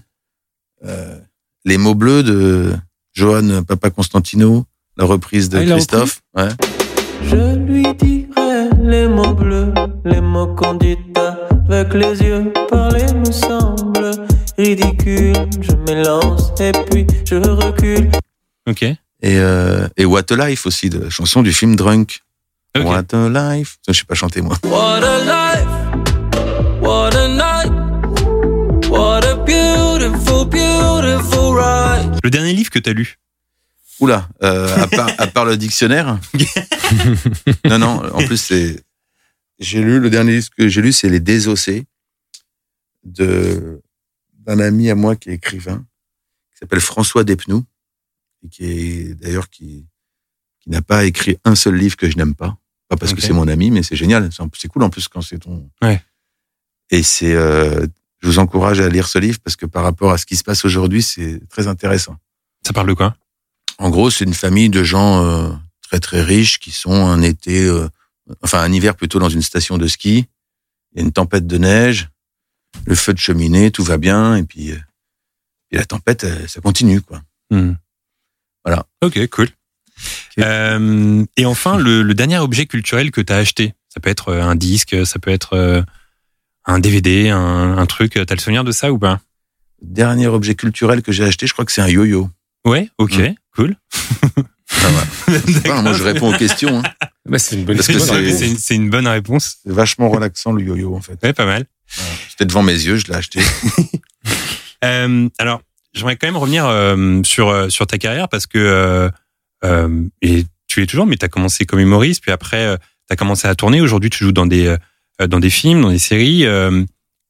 Euh, les mots bleus de Johan Papa Constantino, la reprise de Ah, Christophe. Ouais. Je lui dirai les mots bleus, les mots qu'on dit avec les yeux. Parler me semble ridicule. Je m'élance et puis je recule. Ok. Et, euh, et What a Life aussi, de la chanson du film Drunk. What a Life. Je sais pas chanter moi. What a life, what a night, what a beautiful, beautiful ride. Le dernier livre que t'as lu Oula, euh, à, part, à part le dictionnaire. <laughs> non, non, en plus, c'est. J'ai lu, le dernier livre que j'ai lu, c'est Les Désossés de, d'un ami à moi qui est écrivain, qui s'appelle François Despnous, et qui est, d'ailleurs, qui, qui n'a pas écrit un seul livre que je n'aime pas. Pas parce que c'est mon ami, mais c'est génial. C'est, c'est cool en plus quand c'est ton. Ouais. Et c'est, euh, je vous encourage à lire ce livre parce que par rapport à ce qui se passe aujourd'hui, c'est très intéressant. Ça parle de quoi? En gros, c'est une famille de gens euh, très très riches qui sont un été, euh, enfin un hiver plutôt dans une station de ski. Il y a une tempête de neige, le feu de cheminée, tout va bien, et puis, euh, et la tempête, euh, ça continue quoi. Hmm. Voilà. Ok, cool. Euh, et enfin, le, le dernier objet culturel que t'as acheté, ça peut être euh, un disque, ça peut être euh, un DVD, un, un truc. T'as le souvenir de ça ou pas? Dernier objet culturel que j'ai acheté, je crois que c'est un yo-yo. Ouais, ok, Hmm. cool. <laughs> Ah ouais. Enfin, moi, je réponds aux questions. Hein. Bah, c'est une une bonne réponse. C'est vachement relaxant le yo-yo en fait. Ouais, pas mal. C'était devant mes yeux, je l'ai acheté. <laughs> Euh, alors, j'aimerais quand même revenir euh, sur euh, sur ta carrière parce que euh, euh, et tu es toujours, mais tu as commencé comme humoriste, puis après tu as commencé à tourner. Aujourd'hui, tu joues dans des euh, dans des films, dans des séries. Euh,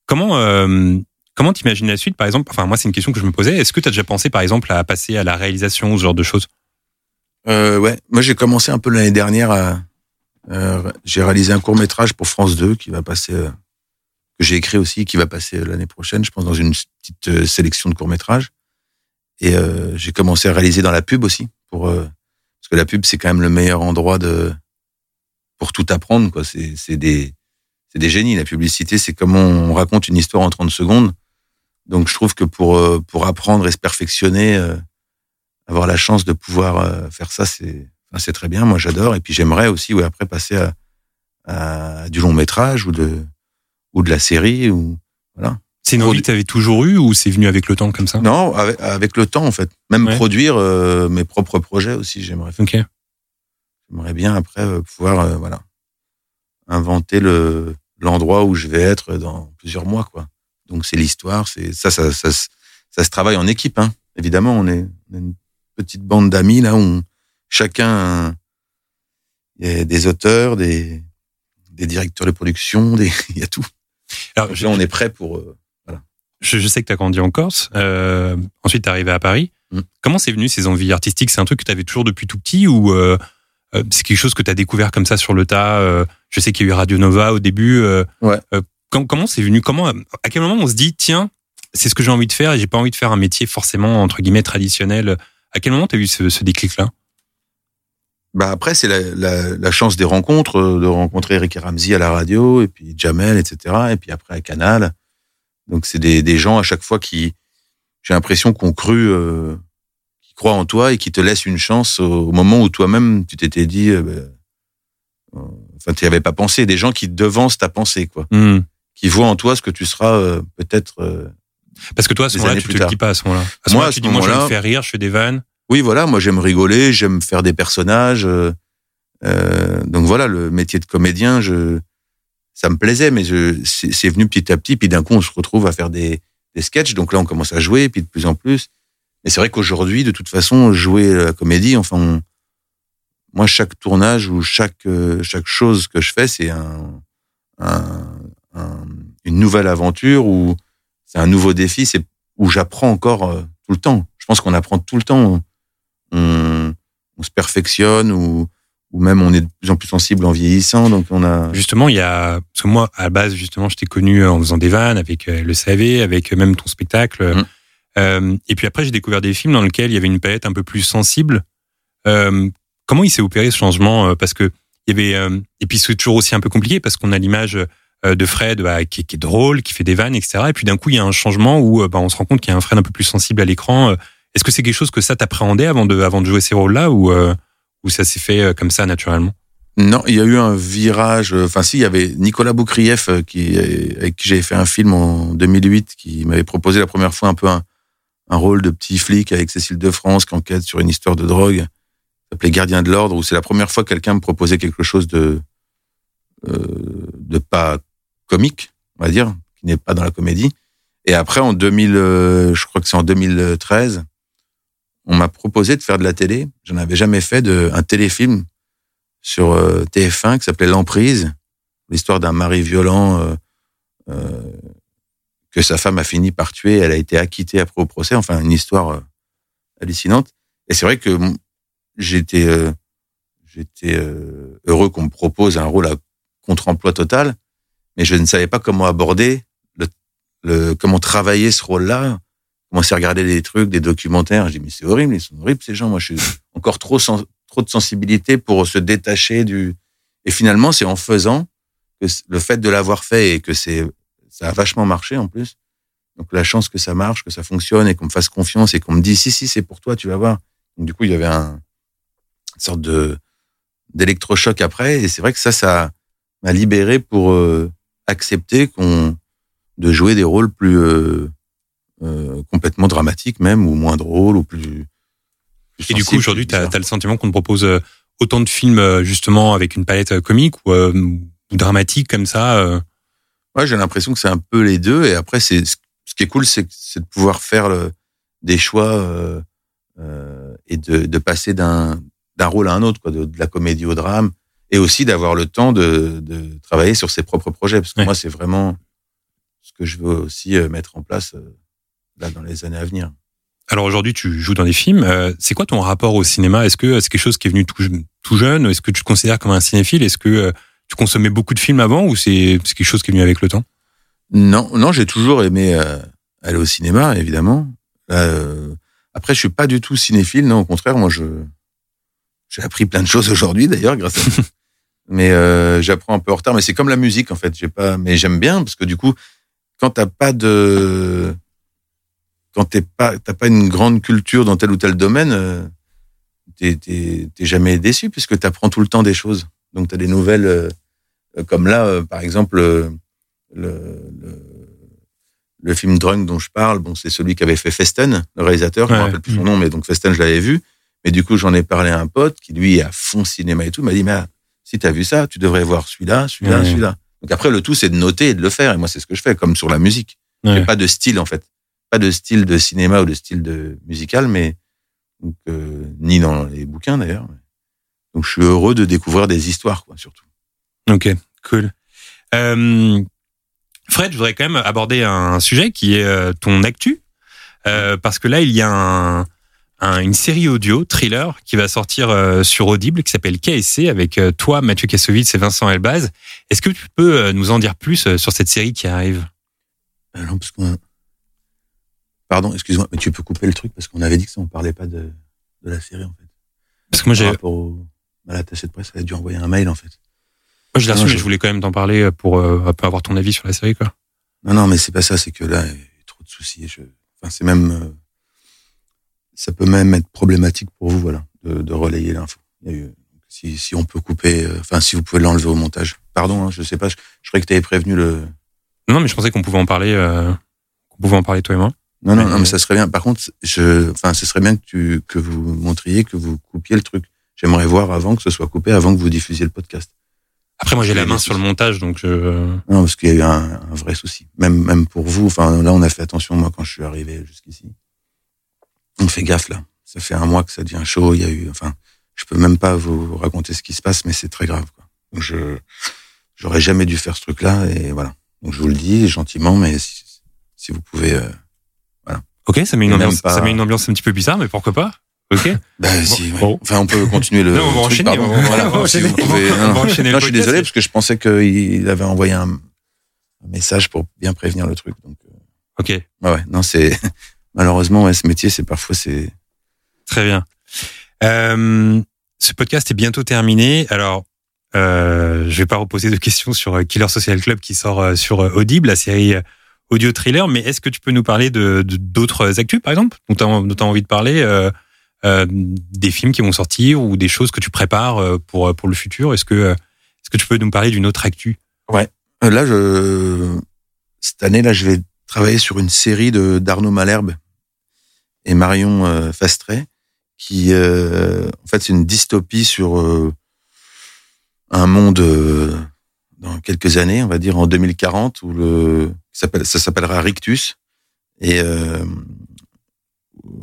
comment euh, comment t'imagines la suite, par exemple? Enfin, moi, c'est une question que je me posais. Est-ce que tu as déjà pensé, par exemple, à passer à la réalisation, ce genre de choses? Euh, ouais, moi j'ai commencé un peu l'année dernière à. euh, j'ai réalisé un court métrage pour France 2 qui va passer, euh, que j'ai écrit aussi, qui va passer euh, l'année prochaine, je pense, dans une petite euh, sélection de courts métrages. Et euh, j'ai commencé à réaliser dans la pub aussi, pour euh, parce que la pub c'est quand même le meilleur endroit de pour tout apprendre. quoi. C'est c'est des c'est des génies. La publicité, c'est comment on raconte une histoire en 30 secondes. Donc je trouve que pour euh, pour apprendre et se perfectionner. euh, avoir la chance de pouvoir faire ça, c'est enfin, c'est très bien. Moi, j'adore. Et puis j'aimerais aussi, ouais, après passer à, à du long métrage ou de ou de la série ou voilà. C'est une envie que tu avais toujours eue ou c'est venu avec le temps comme ça? Non, avec, avec le temps en fait. Même Ouais. produire euh, mes propres projets aussi, j'aimerais. faire. Ok. J'aimerais bien après euh, pouvoir euh, voilà inventer le l'endroit où je vais être dans plusieurs mois quoi. Donc c'est l'histoire, c'est ça, ça, ça, se- ça se travaille en équipe. Hein. Évidemment, on est, on est une petite bande d'amis là où on- chacun il y a des auteurs, des des directeurs de production, des <laughs> il y a tout. Alors, Donc je, là, on est prêt pour euh, je, je sais que tu as grandi en Corse. Euh, ensuite, tu es arrivé à Paris. Mm. Comment c'est venu ces envies artistiques? C'est un truc que tu avais toujours depuis tout petit ou euh, euh, c'est quelque chose que tu as découvert comme ça sur le tas euh, Je sais qu'il y a eu Radio Nova au début. euh, Ouais. com- comment c'est venu? Comment À quel moment on se dit tiens, c'est ce que j'ai envie de faire et j'ai pas envie de faire un métier forcément entre guillemets traditionnel? À quel moment tu as eu ce, ce déclic-là? Bah après, c'est la, la, la chance des rencontres, euh, de rencontrer Eric et Ramsey à la radio, et puis Jamel, etc. Et puis après à Canal. Donc c'est des, des gens à chaque fois qui, j'ai l'impression qu'on cru, euh, qui croient en toi et qui te laissent une chance au, au moment où toi-même tu t'étais dit, euh, ben, euh, enfin tu n'y avais pas pensé. Des gens qui devancent ta pensée, quoi, Hmm. qui voient en toi ce que tu seras euh, peut-être. euh, Parce que toi, à ce moment-là, tu te le dis pas à ce moment-là. À ce moment-là, tu dis moi je vais me faire rire, je fais des vannes. Oui, voilà, moi j'aime rigoler, j'aime faire des personnages. euh, euh, donc voilà, le métier de comédien, je, ça me plaisait, mais c'est, venu petit à petit. Puis d'un coup, on se retrouve à faire des, des sketchs. Donc là, on commence à jouer, puis de plus en plus. Mais c'est vrai qu'aujourd'hui, de toute façon, jouer la comédie, enfin, moi, chaque tournage ou chaque euh, chaque chose que je fais, c'est un- un- une nouvelle aventure ou c'est un nouveau défi. C'est où j'apprends encore euh, tout le temps. Je pense qu'on apprend tout le temps. On, on se perfectionne ou, ou même on est de plus en plus sensible en vieillissant. Donc on a. Justement, il y a parce que moi à la base justement, je t'ai connu en faisant des vannes avec euh, le SAV, avec même ton spectacle. Mm. Euh, et puis après, j'ai découvert des films dans lesquels il y avait une palette un peu plus sensible. Euh, comment il s'est opéré ce changement euh, Parce que il y avait euh, et puis c'est toujours aussi un peu compliqué parce qu'on a l'image euh, de Fred bah, qui, qui, est drôle, qui fait des vannes, etc. Et puis d'un coup, il y a un changement où bah, on se rend compte qu'il y a un Fred un peu plus sensible à l'écran. Est-ce que c'est quelque chose que ça t'appréhendait avant de avant de jouer ces rôles-là ou ou ça s'est fait comme ça naturellement? Non, il y a eu un virage. Enfin, si, il y avait Nicolas Boukrieff qui, avec qui j'avais fait un film en 2008, qui m'avait proposé la première fois un peu un, un rôle de petit flic avec Cécile de France qui enquête sur une histoire de drogue, s'appelait Gardien de l'ordre, où c'est la première fois que quelqu'un me proposait quelque chose de euh, de pas comique, on va dire, qui n'est pas dans la comédie. Et après, en 2000, euh, je crois que c'est en 2013, on m'a proposé de faire de la télé. J'en avais jamais fait de un téléfilm sur euh, TF1 qui s'appelait L'emprise, l'histoire d'un mari violent euh, euh, que sa femme a fini par tuer. Elle a été acquittée après au procès. Enfin, une histoire hallucinante. Et c'est vrai que j'étais heureux qu'on me propose un rôle à contre-emploi total, mais je ne savais pas comment aborder le comment travailler ce rôle-là. Commencer à regarder des trucs, des documentaires. Je dis mais c'est horrible, ils sont horribles ces gens. Moi, je suis encore trop sens, trop de sensibilité pour se détacher du. Et finalement, c'est en faisant que le fait de l'avoir fait et que c'est ça a vachement marché en plus. Donc la chance que ça marche, que ça fonctionne et qu'on me fasse confiance et qu'on me dise si si c'est pour toi, tu vas voir. Du coup, il y avait un une sorte de d'électrochoc après et c'est vrai que ça ça m'a libéré pour euh, accepter qu'on de jouer des rôles plus euh, euh, complètement dramatiques même ou moins drôles ou plus, plus Et du coup aujourd'hui tu as, le sentiment qu'on te propose euh, autant de films euh, justement avec une palette comique ou, ou dramatique comme ça Ouais, j'ai l'impression que c'est un peu les deux. Et après, c'est ce qui est cool, c'est de pouvoir faire le, des choix euh, euh, et de, de passer d'un rôle à un autre, quoi, de, de, la comédie au drame, et aussi d'avoir le temps de, de travailler sur ses propres projets. Parce que ouais. moi, c'est vraiment ce que je veux aussi euh, mettre en place euh, là dans les années à venir. Alors aujourd'hui, tu joues dans des films. Euh, c'est quoi ton rapport au cinéma? Est-ce que c'est quelque chose qui est venu tout, tout jeune Est-ce que tu te considères comme un cinéphile? Est-ce que tu consommais beaucoup de films avant ou c'est quelque chose qui est venu avec le temps? Non, non, j'ai toujours aimé euh, aller au cinéma, évidemment. Euh, après, je suis pas du tout cinéphile, non, au contraire, moi, je j'ai appris plein de choses aujourd'hui, d'ailleurs, grâce à <laughs> mais euh, j'apprends un peu en retard. Mais c'est comme la musique, en fait. J'ai pas, mais j'aime bien parce que du coup, quand t'as pas de, quand t'es pas, t'as pas une grande culture dans tel ou tel domaine, euh, t'es, t'es, t'es jamais déçu puisque t'apprends tout le temps des choses. Donc t'as des nouvelles euh, comme là, euh, par exemple, le, le, le, film Drunk dont je parle. Bon, c'est celui qui avait fait Festen, le réalisateur. Ouais. Je me rappelle plus son nom, mais donc Festen, je l'avais vu. Mais du coup, j'en ai parlé à un pote qui lui est à fond cinéma et tout. Il m'a dit, mais si t'as vu ça, tu devrais voir celui-là, celui-là, ouais. celui-là. Donc après, le tout, c'est de noter et de le faire. Et moi, c'est ce que je fais, comme sur la musique. Ouais. J'ai pas de style, en fait. Pas de style de cinéma ou de style de musical, mais donc, euh, ni dans les bouquins d'ailleurs. Donc, je suis heureux de découvrir des histoires, quoi, surtout. Ok, cool. Euh, Fred, je voudrais quand même aborder un sujet qui est euh, ton actu, euh, parce que là, il y a un, un, une série audio, thriller, qui va sortir sur Audible, qui s'appelle KSC, avec toi, Mathieu Kassovitz et Vincent Elbaz. Est-ce que tu peux nous en dire plus sur cette série qui arrive? Non, parce qu'on... Pardon, excuse-moi, mais tu peux couper le truc, parce qu'on avait dit que ça, on parlait pas de, de la série, en fait. Parce que moi, j'ai... Par rapport au, à l'attaché de presse, elle a dû envoyer un mail, en fait. Moi, je l'ai reçu, mais je voulais quand même t'en parler pour euh, un peu avoir ton avis sur la série, quoi. Non, non, mais c'est pas ça, c'est que là, il y a trop de soucis. Je... Enfin, c'est même, euh, ça peut même être problématique pour vous, voilà, de, de relayer l'info. Si, si on peut couper, euh, enfin, si vous pouvez l'enlever au montage. Pardon, hein, je sais pas, je, je croyais que tu avais prévenu le. Non, mais je pensais qu'on pouvait en parler, euh, qu'on pouvait en parler toi et moi. Non, non, mais, non, mais ça serait bien. Par contre, je, enfin, ce serait bien que tu, que vous montriez, que vous coupiez le truc. J'aimerais voir avant que ce soit coupé, avant que vous diffusiez le podcast. Après, moi, j'ai la main sur le montage, donc je... Non, parce qu'il y a eu un, un, vrai souci. Même, même pour vous. Enfin, là, on a fait attention, moi, quand je suis arrivé jusqu'ici. On fait gaffe, là. Ça fait un mois que ça devient chaud. Il y a eu, enfin, je peux même pas vous raconter ce qui se passe, mais c'est très grave, quoi. Donc, je, j'aurais jamais dû faire ce truc-là, et voilà. Donc, je vous le dis gentiment, mais si, si vous pouvez, euh. Ok, ça met une ambiance, pas- ça met une ambiance un petit peu bizarre, mais pourquoi pas Ok. <laughs> Bah, si, ouais. bon. Enfin, on peut continuer le. Non, on va enchaîner, on va- Voilà, on va si enchaîner. pouvez- On va- non, enchaîner le non, je suis désolé parce que je pensais qu'il avait envoyé un, un message pour bien prévenir le truc. Donc, euh, Ok, ouais, ouais, non, c'est <laughs> malheureusement, ouais, ce métier, c'est parfois c'est. très bien. Euh, ce podcast est bientôt terminé. Alors, euh, je vais pas reposer de questions sur euh, Killer Social Club qui sort euh, sur Audible, la série audio thriller. Mais est-ce que tu peux nous parler de d'autres actus, par exemple, dont tu as, t'as envie de parler, euh, euh, des films qui vont sortir ou des choses que tu prépares euh, pour pour le futur? Est-ce que est-ce que tu peux nous parler d'une autre actu? Euh, Là, je cette année, là, je vais travailler sur une série de d'Arnaud Malherbe et Marion euh, qui, euh, en fait, c'est une dystopie sur euh, un monde euh, dans quelques années, on va dire en 2040, où le ça s'appellera Rictus et euh,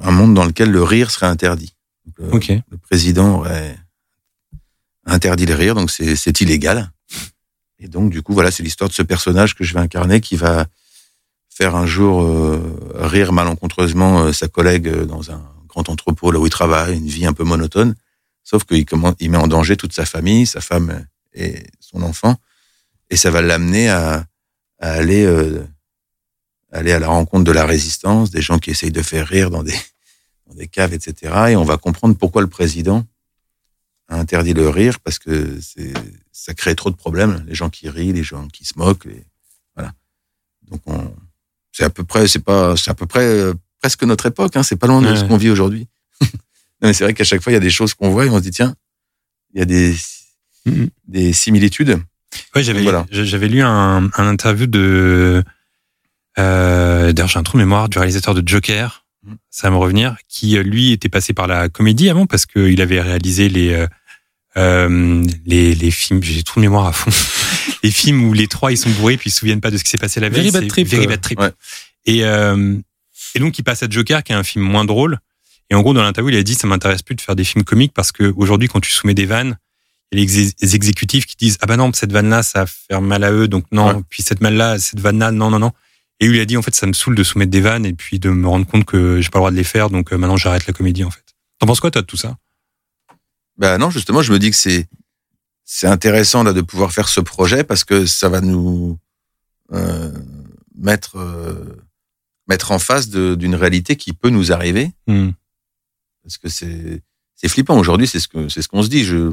un monde dans lequel le rire serait interdit. Euh, le président aurait interdit les rires, donc c'est illégal. Et donc, du coup, voilà, c'est l'histoire de ce personnage que je vais incarner qui va faire un jour euh, rire malencontreusement euh, sa collègue dans un grand entrepôt là où il travaille, une vie un peu monotone. Sauf qu'il il met en danger toute sa famille, sa femme et son enfant, et ça va l'amener à, à aller euh, aller à la rencontre de la résistance, des gens qui essayent de faire rire dans des <laughs> dans des caves, etc. Et on va comprendre pourquoi le président a interdit le rire parce que c'est ça crée trop de problèmes. Les gens qui rient, les gens qui se moquent, les- voilà. Donc on, c'est à peu près, c'est pas, c'est à peu près euh, presque notre époque. Hein, c'est pas loin de Ouais. ce qu'on vit aujourd'hui. <laughs> Non, mais c'est vrai qu'à chaque fois il y a des choses qu'on voit et on se dit tiens, il y a des Mhm. des similitudes. Ouais, j'avais Voilà. j'avais lu un, un interview de euh, d'ailleurs j'ai un trou de mémoire du réalisateur de Joker, Mm. ça va me revenir, qui euh, lui était passé par la comédie avant parce qu'il avait réalisé les euh, euh, les, les films, j'ai tout de mémoire à fond, <laughs> les films où les trois ils sont bourrés puis ils se souviennent pas de ce qui s'est passé la veille. Very Bad c'est Trip, Very Bad Trip. ouais. Et euh, et donc il passe à Joker qui est un film moins drôle. Et en gros dans l'interview il a dit ça m'intéresse plus de faire des films comiques parce que aujourd'hui quand tu soumets des vannes a les, exé- les exécutifs qui disent ah bah non cette vanne là ça va faire mal à eux donc non Ouais. puis cette vanne là cette vanne là non non non et lui il a dit en fait ça me saoule de soumettre des vannes et puis de me rendre compte que j'ai pas le droit de les faire donc euh, maintenant j'arrête la comédie en fait t'en penses quoi toi de tout ça? Ben non, justement, je me dis que c'est c'est intéressant là de pouvoir faire ce projet parce que ça va nous euh, mettre euh, mettre en face d'une réalité qui peut nous arriver Hmm. parce que c'est c'est flippant aujourd'hui. C'est ce que c'est ce qu'on se dit. Je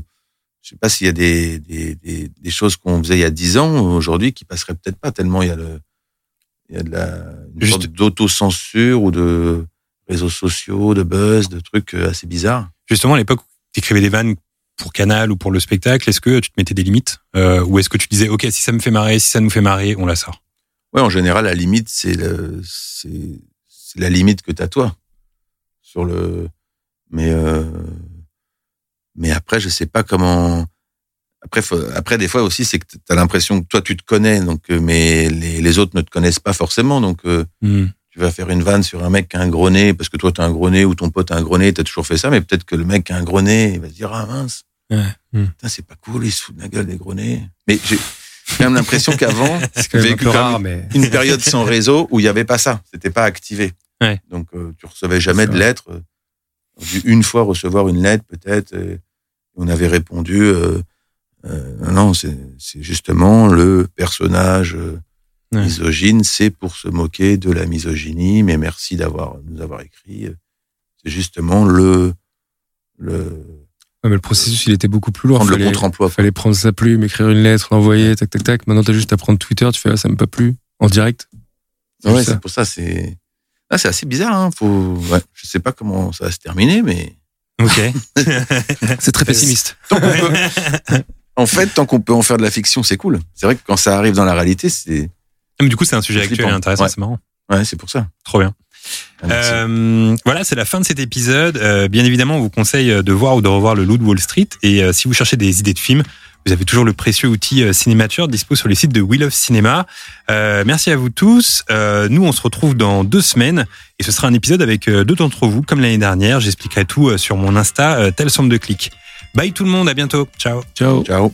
je sais pas s'il y a des des, des, des choses qu'on faisait il y a dix ans aujourd'hui qui passeraient peut-être pas tellement il y a le il y a de la une Juste- sorte d'autocensure ou de réseaux sociaux, de buzz, de trucs euh, assez bizarres. justement à l'époque où t'écrivais des vannes pour Canal ou pour le spectacle est-ce que tu te mettais des limites euh, ou est-ce que tu disais ok si ça me fait marrer si ça nous fait marrer on la sort? Ouais, en général, la limite, c'est le, c'est, c'est la limite que t'as toi. Sur le, mais, euh, mais après, je sais pas comment, après, faut- après, des fois aussi, c'est que t'as l'impression que toi, tu te connais, donc, euh, mais les, les autres ne te connaissent pas forcément, donc, euh, Hmm. tu vas faire une vanne sur un mec qui a un gros nez, parce que toi, t'as un gros nez, ou ton pote a un gros nez, t'as toujours fait ça, mais peut-être que le mec qui a un gros nez, il va se dire, ah mince. Ouais. Hmm. C'est pas cool, il se fout de la gueule des gros nez. Mais j'ai quand même l'impression qu'avant, <laughs> C'est quand même un vécu rare, mais. une période sans réseau où il n'y avait pas ça. C'était pas activé. Ouais. Donc, euh, tu recevais jamais de lettres. J'ai dû une fois recevoir une lettre, peut-être. On avait répondu, euh, euh, non, c'est c'est justement le personnage euh, Ouais. misogyne, c'est pour se moquer de la misogynie, mais merci d'avoir nous avoir écrit. C'est justement le, le Ouais, mais le processus, il était beaucoup plus lourd. prendre le Fallait, contre-emploi. fallait prendre sa plume, écrire une lettre, l'envoyer, tac, tac, tac. Maintenant, t'as juste à prendre Twitter, tu fais, ah, ça m'a pas plu. En direct. C'est Ouais, c'est pour ça, c'est, ah, c'est assez bizarre, hein. Faut, ouais, je sais pas comment ça va se terminer, mais ok <laughs> C'est très pessimiste. <laughs> tant qu'on peut- en fait, tant qu'on peut en faire de la fiction, c'est cool. C'est vrai que quand ça arrive dans la réalité, c'est, Mais du coup c'est un sujet actuel et intéressant Ouais. c'est marrant ouais, c'est pour ça. trop bien Ah. Euh, voilà, c'est la fin de cet épisode. Euh, bien évidemment, on vous conseille de voir ou de revoir le Loup de Wall Street. Et euh, si vous cherchez des idées de films, vous avez toujours le précieux outil euh, Cinémature dispo sur le site de We Love Cinéma. Euh, merci à vous tous. Euh, nous, on se retrouve dans deux semaines et ce sera un épisode avec deux d'entre vous, comme l'année dernière. J'expliquerai tout sur mon Insta, euh, tel somme de clics. Bye tout le monde, à bientôt. Ciao. Ciao. Ciao.